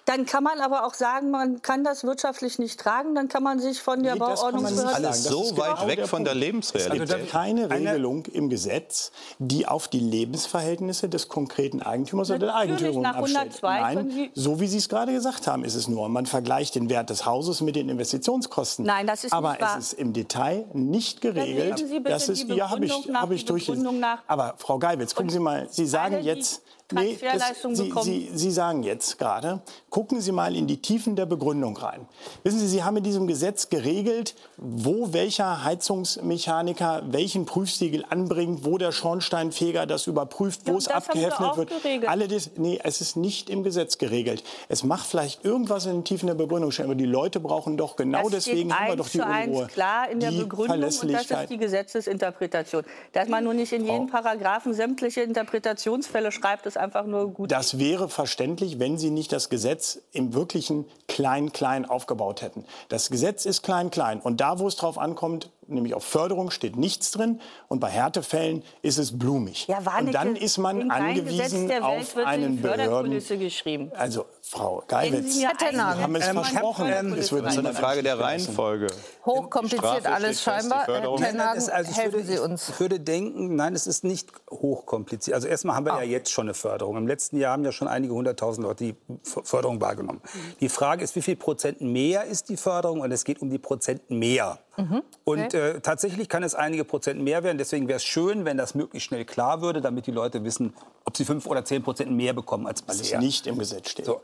Dann kann man aber auch sagen, man kann das wirtschaftlich nicht tragen, dann kann man sich von der nee, Bauordnungsbehörde...
Alles so weit genau weg von der Lebensrealität.
Es gibt keine Regelung im Gesetz, die auf die Lebensverhältnisse des konkreten Eigentümers oder der Eigentümerin abstellt. Nein, so wie Sie es gerade gesagt haben, ist es nur. Man vergleicht den Wert des Hauses mit den Investitionskosten.
Nein, das ist
aber
nicht wahr.
Aber es ist im Detail nicht geregelt.
Sie bitte das ist, ja, habe ich,
hab ich durchgelesen. Aber Frau Geibitz, gucken Sie mal, Sie sagen jetzt, Transferleistung nee, das, Sie, bekommen. Sie, Sie sagen jetzt gerade, gucken Sie mal in die Tiefen der Begründung rein. Wissen Sie, Sie haben in diesem Gesetz geregelt, wo welcher Heizungsmechaniker welchen Prüfsiegel anbringt, wo der Schornsteinfeger das überprüft, wo ja, es abgeheftet wird. Geregelt. Alle das, nee, es ist nicht im Gesetz geregelt. Es macht vielleicht irgendwas in den Tiefen der Begründung stehen, aber die Leute brauchen doch genau das deswegen haben wir doch die Unruhe.
klar in der Begründung und das ist die Gesetzesinterpretation. Dass man nur nicht in jeden Paragraphen sämtliche Interpretationsfälle schreibt, ist einfach nur gut.
Das wäre verständlich, wenn Sie nicht das Gesetz im wirklichen Klein-Klein aufgebaut hätten. Das Gesetz ist Klein-Klein. Und da, wo es drauf ankommt, nämlich auf Förderung, steht nichts drin. Und bei Härtefällen ist es blumig. Ja, und dann ist man angewiesen auf einen Behörden.
Geschrieben.
Also, Frau Geiwitz, Sie haben es ähm, versprochen.
Ähm, es wird das ist eine Frage der Reihenfolge.
Hochkompliziert alles scheinbar. Herr also helfen würde, Sie uns.
Ich würde denken, nein, es ist nicht hochkompliziert. Also erstmal haben wir oh. ja jetzt schon eine Förderung. Im letzten Jahr haben ja schon einige hunderttausend Leute die Förderung wahrgenommen. Die Frage ist, wie viel Prozent mehr ist die Förderung? Und es geht um die Prozent mehr. Mhm. Und äh, tatsächlich kann es einige Prozent mehr werden. Deswegen wäre es schön, wenn das möglichst schnell klar würde, damit die Leute wissen, ob sie fünf oder zehn Prozent mehr bekommen als bisher.
Weil es nicht im Gesetz steht. So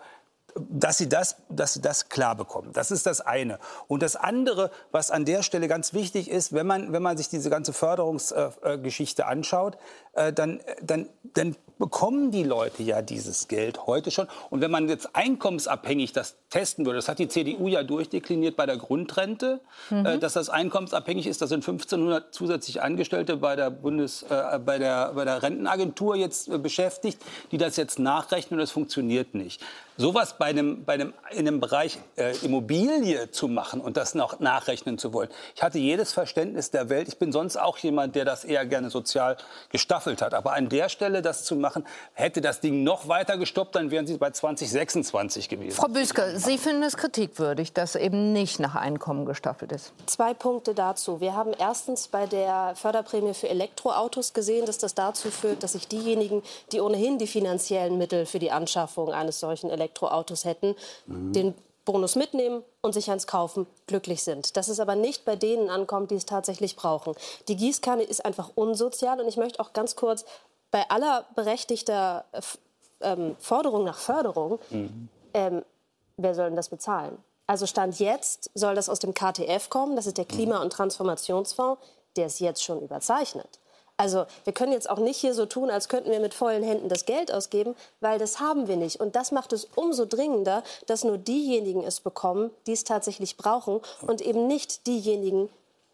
dass sie, das, dass sie das klar bekommen. Das ist das eine. Und das andere, was an der Stelle ganz wichtig ist, wenn man, wenn man sich diese ganze Förderungsgeschichte äh, anschaut, äh, dann, dann, dann bekommen die Leute ja dieses Geld heute schon. Und wenn man jetzt einkommensabhängig das testen würde, das hat die CDU ja durchdekliniert bei der Grundrente, mhm. äh, dass das einkommensabhängig ist. Das sind 1500 zusätzlich Angestellte bei der, Bundes, äh, bei der, bei der Rentenagentur jetzt äh, beschäftigt, die das jetzt nachrechnen und das funktioniert nicht. Sowas bei einem, bei einem, in einem Bereich äh, Immobilie zu machen und das noch nachrechnen zu wollen. Ich hatte jedes Verständnis der Welt. Ich bin sonst auch jemand, der das eher gerne sozial gestaffelt hat. Aber an der Stelle das zu machen, hätte das Ding noch weiter gestoppt, dann wären Sie bei 2026 gewesen.
Frau Büsker, Sie finden es kritikwürdig, dass eben nicht nach Einkommen gestaffelt ist.
Zwei Punkte dazu. Wir haben erstens bei der Förderprämie für Elektroautos gesehen, dass das dazu führt, dass sich diejenigen, die ohnehin die finanziellen Mittel für die Anschaffung eines solchen Elektroautos Elektroautos hätten, mhm. den Bonus mitnehmen und sich eins kaufen, glücklich sind. Dass es aber nicht bei denen ankommt, die es tatsächlich brauchen. Die Gießkanne ist einfach unsozial und ich möchte auch ganz kurz bei aller berechtigter äh, ähm, Forderung nach Förderung, mhm. ähm, wer soll denn das bezahlen? Also Stand jetzt soll das aus dem KTF kommen, das ist der Klima- und Transformationsfonds, der ist jetzt schon überzeichnet. Also wir können jetzt auch nicht hier so tun, als könnten wir mit vollen Händen das Geld ausgeben, weil das haben wir nicht. Und das macht es umso dringender, dass nur diejenigen es bekommen, die es tatsächlich brauchen und eben nicht diejenigen,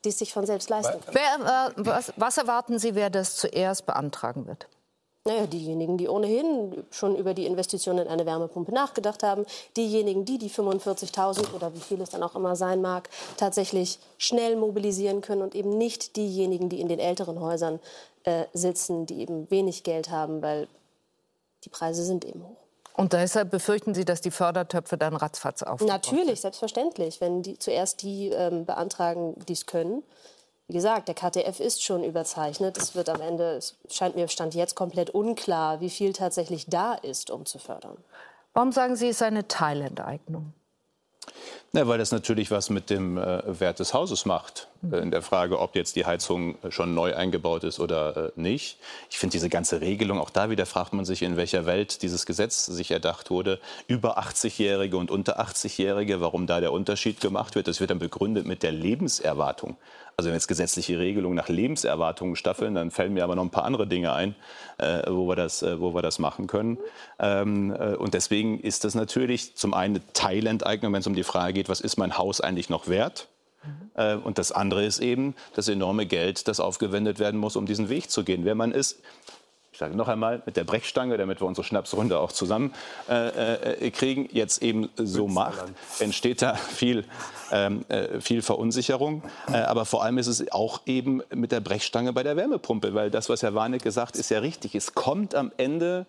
die es sich von selbst leisten können.
Wer, äh, was, was erwarten Sie, wer das zuerst beantragen wird?
Naja, diejenigen, die ohnehin schon über die Investition in eine Wärmepumpe nachgedacht haben, diejenigen, die die 45.000 oder wie viel es dann auch immer sein mag, tatsächlich schnell mobilisieren können und eben nicht diejenigen, die in den älteren Häusern äh, sitzen, die eben wenig Geld haben, weil die Preise sind eben hoch.
Und deshalb befürchten Sie, dass die Fördertöpfe dann ratzfatz aufgehen?
Natürlich, selbstverständlich. Wenn die, zuerst die ähm, beantragen, die es können, wie gesagt, der KTF ist schon überzeichnet. Es wird am Ende, es scheint mir Stand jetzt komplett unklar, wie viel tatsächlich da ist, um zu fördern.
Warum sagen Sie, es sei eine Teilenteignung?
Na, weil das natürlich was mit dem äh, Wert des Hauses macht. Äh, in der Frage, ob jetzt die Heizung äh, schon neu eingebaut ist oder äh, nicht. Ich finde diese ganze Regelung, auch da wieder fragt man sich, in welcher Welt dieses Gesetz sich erdacht wurde. Über 80-Jährige und unter 80-Jährige, warum da der Unterschied gemacht wird. Das wird dann begründet mit der Lebenserwartung. Also wenn wir jetzt gesetzliche Regelungen nach Lebenserwartungen staffeln, dann fällen mir aber noch ein paar andere Dinge ein, äh, wo, wir das, äh, wo wir das machen können. Ähm, äh, und deswegen ist das natürlich zum einen Teilenteignung, wenn es um die Frage geht, was ist mein Haus eigentlich noch wert? Äh, und das andere ist eben das enorme Geld, das aufgewendet werden muss, um diesen Weg zu gehen. Wenn man es ich sage noch einmal, mit der Brechstange, damit wir unsere Schnapsrunde auch zusammen äh, äh, kriegen, jetzt eben so macht, entsteht da viel, ähm, äh, viel Verunsicherung. Äh, aber vor allem ist es auch eben mit der Brechstange bei der Wärmepumpe, weil das, was Herr Warneck gesagt ist ja richtig. Es kommt am Ende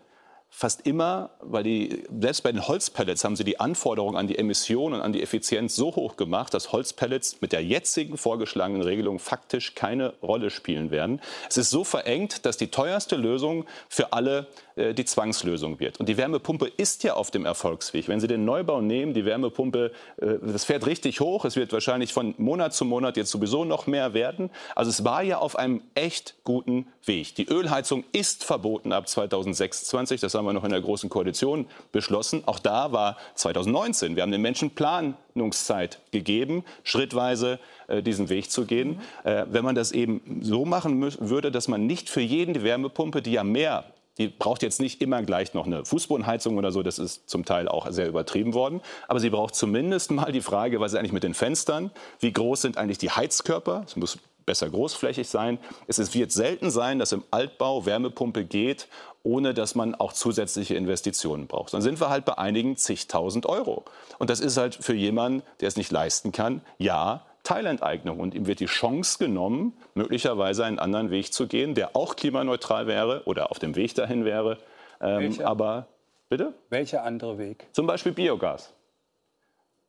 fast immer, weil die, selbst bei den Holzpellets haben sie die Anforderungen an die Emissionen und an die Effizienz so hoch gemacht, dass Holzpellets mit der jetzigen vorgeschlagenen Regelung faktisch keine Rolle spielen werden. Es ist so verengt, dass die teuerste Lösung für alle die Zwangslösung wird. Und die Wärmepumpe ist ja auf dem Erfolgsweg. Wenn Sie den Neubau nehmen, die Wärmepumpe, äh, das fährt richtig hoch. Es wird wahrscheinlich von Monat zu Monat jetzt sowieso noch mehr werden. Also es war ja auf einem echt guten Weg. Die Ölheizung ist verboten ab 2026. Das haben wir noch in der Großen Koalition beschlossen. Auch da war 2019. Wir haben den Menschen Planungszeit gegeben, schrittweise äh, diesen Weg zu gehen. Äh, wenn man das eben so machen würde, dass man nicht für jeden die Wärmepumpe, die ja mehr die braucht jetzt nicht immer gleich noch eine Fußbodenheizung oder so, das ist zum Teil auch sehr übertrieben worden. Aber sie braucht zumindest mal die Frage, was ist eigentlich mit den Fenstern? Wie groß sind eigentlich die Heizkörper? Es muss besser großflächig sein. Es wird selten sein, dass im Altbau Wärmepumpe geht, ohne dass man auch zusätzliche Investitionen braucht. Dann sind wir halt bei einigen zigtausend Euro. Und das ist halt für jemanden, der es nicht leisten kann, ja, Teilenteignung. Und ihm wird die Chance genommen, möglicherweise einen anderen Weg zu gehen, der auch klimaneutral wäre oder auf dem Weg dahin wäre. Ähm, aber bitte?
Welcher andere Weg?
Zum Beispiel Biogas.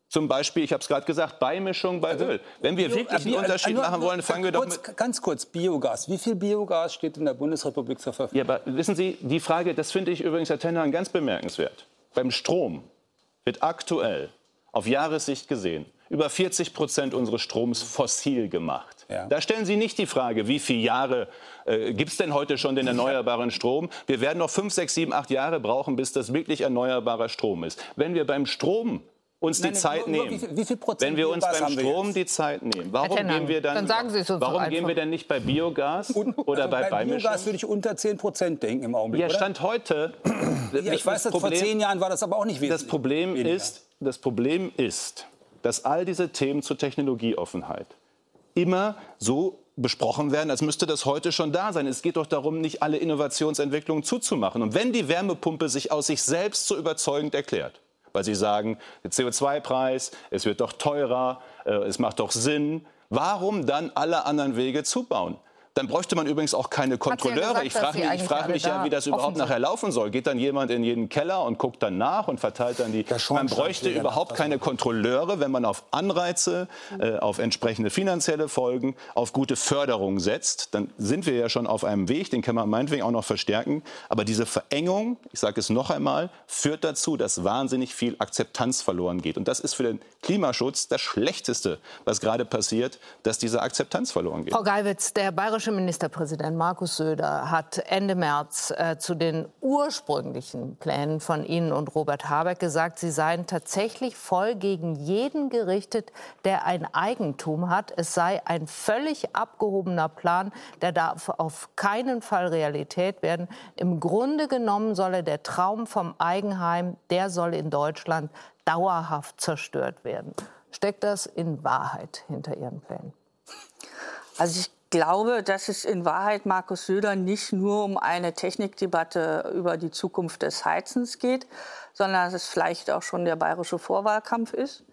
Zum Beispiel, ich habe es gerade gesagt, Beimischung bei also, Öl. Wenn wir Bio, wirklich einen Unterschied also, machen wollen, fangen wir
kurz,
doch mit...
Ganz kurz, Biogas. Wie viel Biogas steht in der Bundesrepublik zur Verfügung?
Ja, aber wissen Sie, die Frage, das finde ich übrigens, Herr Tenner, ganz bemerkenswert. Beim Strom wird aktuell auf Jahressicht gesehen über 40 Prozent unseres Stroms fossil gemacht. Ja. Da stellen Sie nicht die Frage, wie viele Jahre äh, gibt es denn heute schon den erneuerbaren Strom? Wir werden noch 5, 6, 7, 8 Jahre brauchen, bis das wirklich erneuerbarer Strom ist. Wenn wir beim Strom uns Nein, die Zeit nur, nehmen. Wie viel, wie viel wenn wir uns beim Strom die Zeit nehmen, warum gehen wir dann,
dann so
warum gehen wir denn nicht bei Biogas oder also bei, bei Beimischung?
Biogas würde ich unter 10 Prozent denken im Augenblick.
Ja, Stand heute.
ja, ich weiß, Problem, vor zehn Jahren war das aber auch nicht wesentlich.
Das Problem ist, das Problem ist, dass all diese Themen zur Technologieoffenheit immer so besprochen werden, als müsste das heute schon da sein. Es geht doch darum, nicht alle Innovationsentwicklungen zuzumachen. Und wenn die Wärmepumpe sich aus sich selbst so überzeugend erklärt, weil sie sagen, der CO2-Preis, es wird doch teurer, äh, es macht doch Sinn, warum dann alle anderen Wege zubauen? Dann bräuchte man übrigens auch keine Kontrolleure. Ja gesagt, ich frage mich, frag mich ja, wie das überhaupt nachher laufen soll. Geht dann jemand in jeden Keller und guckt dann nach und verteilt dann die. Man bräuchte überhaupt keine Kontrolleure, wenn man auf Anreize, äh, auf entsprechende finanzielle Folgen, auf gute Förderung setzt. Dann sind wir ja schon auf einem Weg, den kann man meinetwegen auch noch verstärken. Aber diese Verengung, ich sage es noch einmal, führt dazu, dass wahnsinnig viel Akzeptanz verloren geht. Und das ist für den Klimaschutz das Schlechteste, was gerade passiert, dass diese Akzeptanz verloren geht.
Frau Geiwitz, der Bayerische bayerische Ministerpräsident Markus Söder hat Ende März äh, zu den ursprünglichen Plänen von Ihnen und Robert Habeck gesagt, sie seien tatsächlich voll gegen jeden gerichtet, der ein Eigentum hat. Es sei ein völlig abgehobener Plan, der darf auf keinen Fall Realität werden. Im Grunde genommen solle der Traum vom Eigenheim, der soll in Deutschland dauerhaft zerstört werden. Steckt das in Wahrheit hinter Ihren Plänen?
Also ich glaube, dass es in Wahrheit Markus Söder nicht nur um eine Technikdebatte über die Zukunft des Heizens geht, sondern dass es vielleicht auch schon der bayerische Vorwahlkampf ist.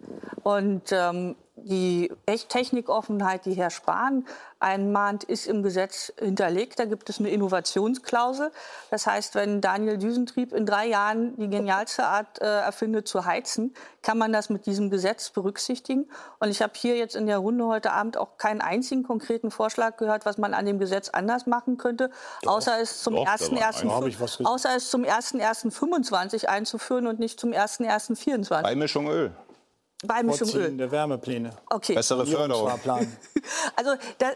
Und ähm, die Technikoffenheit, die Herr Spahn einmahnt, ist im Gesetz hinterlegt. Da gibt es eine Innovationsklausel. Das heißt, wenn Daniel Düsentrieb in drei Jahren die genialste Art äh, erfindet zu heizen, kann man das mit diesem Gesetz berücksichtigen. Und ich habe hier jetzt in der Runde heute Abend auch keinen einzigen konkreten Vorschlag gehört, was man an dem Gesetz anders machen könnte, doch, außer es zum 1.1.25 außer es zum 1.1.25 einzuführen und nicht zum 1.1.24.
Beimischung Öl.
Beimischung Öl. der Wärmepläne.
Okay.
Bessere Förderung.
Also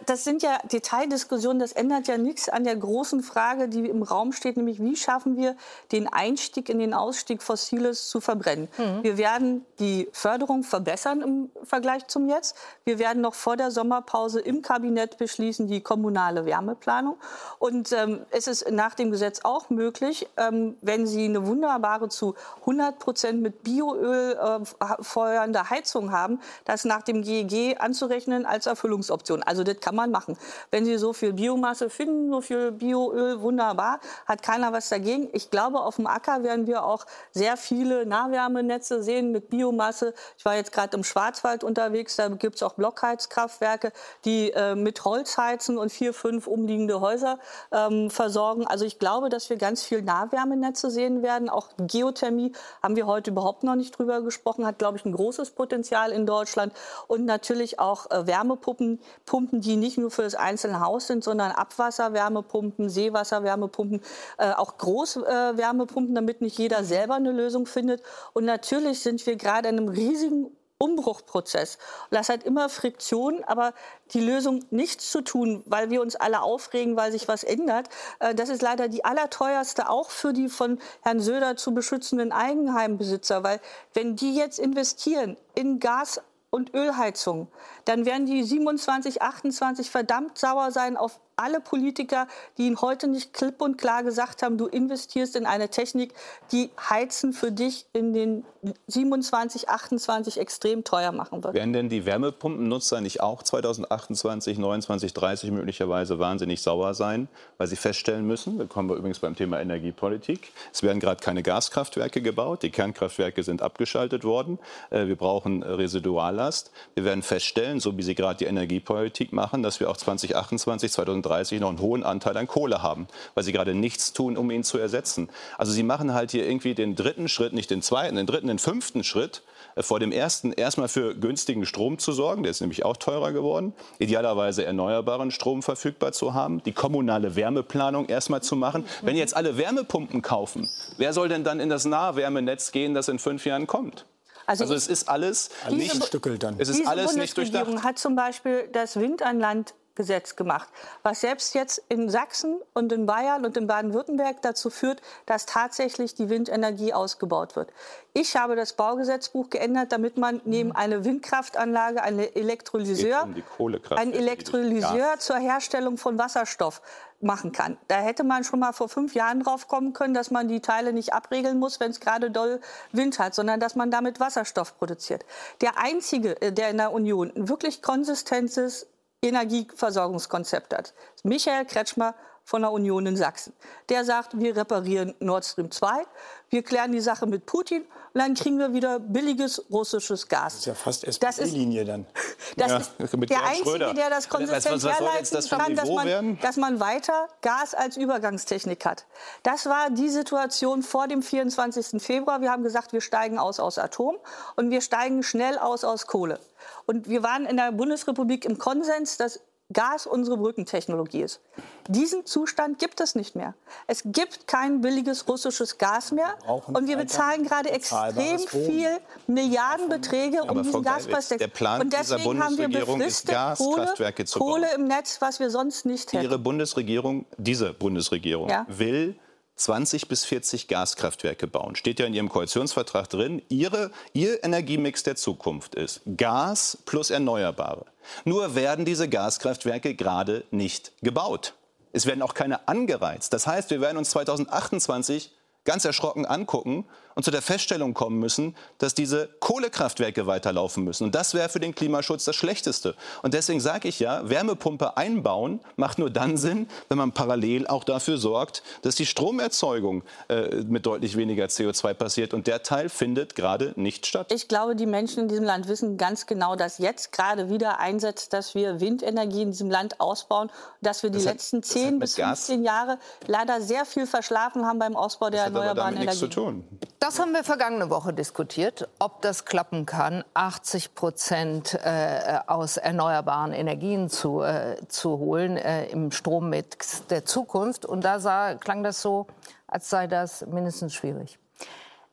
das sind ja Detaildiskussionen, das ändert ja nichts an der großen Frage, die im Raum steht, nämlich wie schaffen wir den Einstieg in den Ausstieg Fossiles zu verbrennen. Mhm. Wir werden die Förderung verbessern im Vergleich zum Jetzt. Wir werden noch vor der Sommerpause im Kabinett beschließen die kommunale Wärmeplanung. Und ähm, es ist nach dem Gesetz auch möglich, ähm, wenn Sie eine wunderbare zu 100 Prozent mit Bioöl äh, feuernde Heizung haben, das nach dem GEG anzurechnen als Erfüllungsoption. Also das kann man machen. Wenn Sie so viel Biomasse finden, so viel Bioöl, wunderbar, hat keiner was dagegen. Ich glaube, auf dem Acker werden wir auch sehr viele Nahwärmenetze sehen mit Biomasse. Ich war jetzt gerade im Schwarzwald unterwegs, da gibt es auch Blockheizkraftwerke, die äh, mit Holz heizen und vier, fünf umliegende Häuser ähm, versorgen. Also ich glaube, dass wir ganz viel Nahwärmenetze sehen werden. Auch Geothermie haben wir heute überhaupt noch nicht drüber gesprochen, hat, glaube ich, ein großes Potenzial in Deutschland. Und natürlich auch äh, Wärmepumpen, Pumpen, die nicht nur für das einzelne Haus sind, sondern Abwasserwärmepumpen, Seewasserwärmepumpen, äh, auch Großwärmepumpen, damit nicht jeder selber eine Lösung findet. Und natürlich sind wir gerade in einem riesigen Umbruchprozess. Das hat immer Friktion, aber die Lösung, nichts zu tun, weil wir uns alle aufregen, weil sich was ändert, äh, das ist leider die allerteuerste, auch für die von Herrn Söder zu beschützenden Eigenheimbesitzer. Weil wenn die jetzt investieren in Gas und Ölheizung, dann werden die 27, 28 verdammt sauer sein auf alle Politiker, die Ihnen heute nicht klipp und klar gesagt haben, du investierst in eine Technik, die Heizen für dich in den 27, 28 extrem teuer machen wird.
Werden denn die Wärmepumpennutzer nicht auch 2028, 29, 30 möglicherweise wahnsinnig sauer sein, weil sie feststellen müssen, da kommen wir übrigens beim Thema Energiepolitik, es werden gerade keine Gaskraftwerke gebaut, die Kernkraftwerke sind abgeschaltet worden, äh, wir brauchen Residuallast. Wir werden feststellen, so wie Sie gerade die Energiepolitik machen, dass wir auch 2028, 2030 2030 noch einen hohen Anteil an Kohle haben, weil sie gerade nichts tun, um ihn zu ersetzen. Also sie machen halt hier irgendwie den dritten Schritt, nicht den zweiten, den dritten, den fünften Schritt äh, vor dem ersten erstmal für günstigen Strom zu sorgen, der ist nämlich auch teurer geworden, idealerweise erneuerbaren Strom verfügbar zu haben, die kommunale Wärmeplanung erstmal zu machen. Wenn jetzt alle Wärmepumpen kaufen, wer soll denn dann in das Nahwärmenetz gehen, das in fünf Jahren kommt? Also, also es ist alles nicht,
dann.
Es ist alles nicht durchdacht.
hat zum Beispiel das Wind an Land Gesetz gemacht, was selbst jetzt in Sachsen und in Bayern und in Baden-Württemberg dazu führt, dass tatsächlich die Windenergie ausgebaut wird. Ich habe das Baugesetzbuch geändert, damit man neben mhm. einer Windkraftanlage eine Elektrolyseur, um ein Elektrolyseur zur Herstellung von Wasserstoff machen kann. Da hätte man schon mal vor fünf Jahren drauf kommen können, dass man die Teile nicht abregeln muss, wenn es gerade doll Wind hat, sondern dass man damit Wasserstoff produziert. Der einzige, äh, der in der Union ein wirklich konsistentes Energieversorgungskonzept hat. Michael Kretschmer von der Union in Sachsen. Der sagt, wir reparieren Nord Stream 2, wir klären die Sache mit Putin und dann kriegen wir wieder billiges russisches Gas.
Das ist ja fast SPD-Linie dann.
Das ja, ist der Einzige, Schröder. der das konsistent herleiten das kann, dass man, dass man weiter Gas als Übergangstechnik hat. Das war die Situation vor dem 24. Februar. Wir haben gesagt, wir steigen aus aus Atom und wir steigen schnell aus aus Kohle. Und wir waren in der Bundesrepublik im Konsens, dass Gas unsere Brückentechnologie ist. Diesen Zustand gibt es nicht mehr. Es gibt kein billiges russisches Gas mehr. Und wir bezahlen gerade extrem viel Milliardenbeträge, um diesen Gaspreis
zu
Und
deswegen haben wir ist, Gaskraftwerke
Kohle. Kohle im Netz, was wir sonst nicht hätten.
Ihre Bundesregierung, diese Bundesregierung, ja. will 20 bis 40 Gaskraftwerke bauen. Steht ja in Ihrem Koalitionsvertrag drin. Ihre, Ihr Energiemix der Zukunft ist Gas plus Erneuerbare. Nur werden diese Gaskraftwerke gerade nicht gebaut. Es werden auch keine angereizt. Das heißt, wir werden uns 2028 ganz erschrocken angucken und zu der Feststellung kommen müssen, dass diese Kohlekraftwerke weiterlaufen müssen. Und das wäre für den Klimaschutz das Schlechteste. Und deswegen sage ich ja, Wärmepumpe einbauen macht nur dann Sinn, wenn man parallel auch dafür sorgt, dass die Stromerzeugung äh, mit deutlich weniger CO2 passiert. Und der Teil findet gerade nicht statt.
Ich glaube, die Menschen in diesem Land wissen ganz genau, dass jetzt gerade wieder einsetzt, dass wir Windenergie in diesem Land ausbauen, dass wir die hat, letzten 10 bis 15 Gas Jahre leider sehr viel verschlafen haben beim Ausbau der das erneuerbaren Energie. Zu tun.
Das haben wir vergangene Woche diskutiert, ob das klappen kann, 80 Prozent äh, aus erneuerbaren Energien zu, äh, zu holen äh, im Strommix der Zukunft. Und da sah, klang das so, als sei das mindestens schwierig.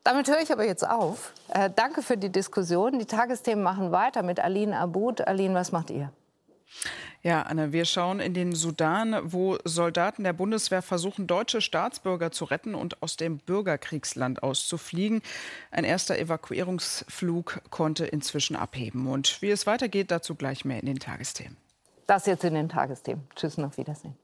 Damit höre ich aber jetzt auf. Äh, danke für die Diskussion. Die Tagesthemen machen weiter mit Aline Abud. Aline, was macht ihr?
Ja, Anne, wir schauen in den Sudan, wo Soldaten der Bundeswehr versuchen, deutsche Staatsbürger zu retten und aus dem Bürgerkriegsland auszufliegen. Ein erster Evakuierungsflug konnte inzwischen abheben. Und wie es weitergeht, dazu gleich mehr in den Tagesthemen.
Das jetzt in den Tagesthemen. Tschüss und auf Wiedersehen.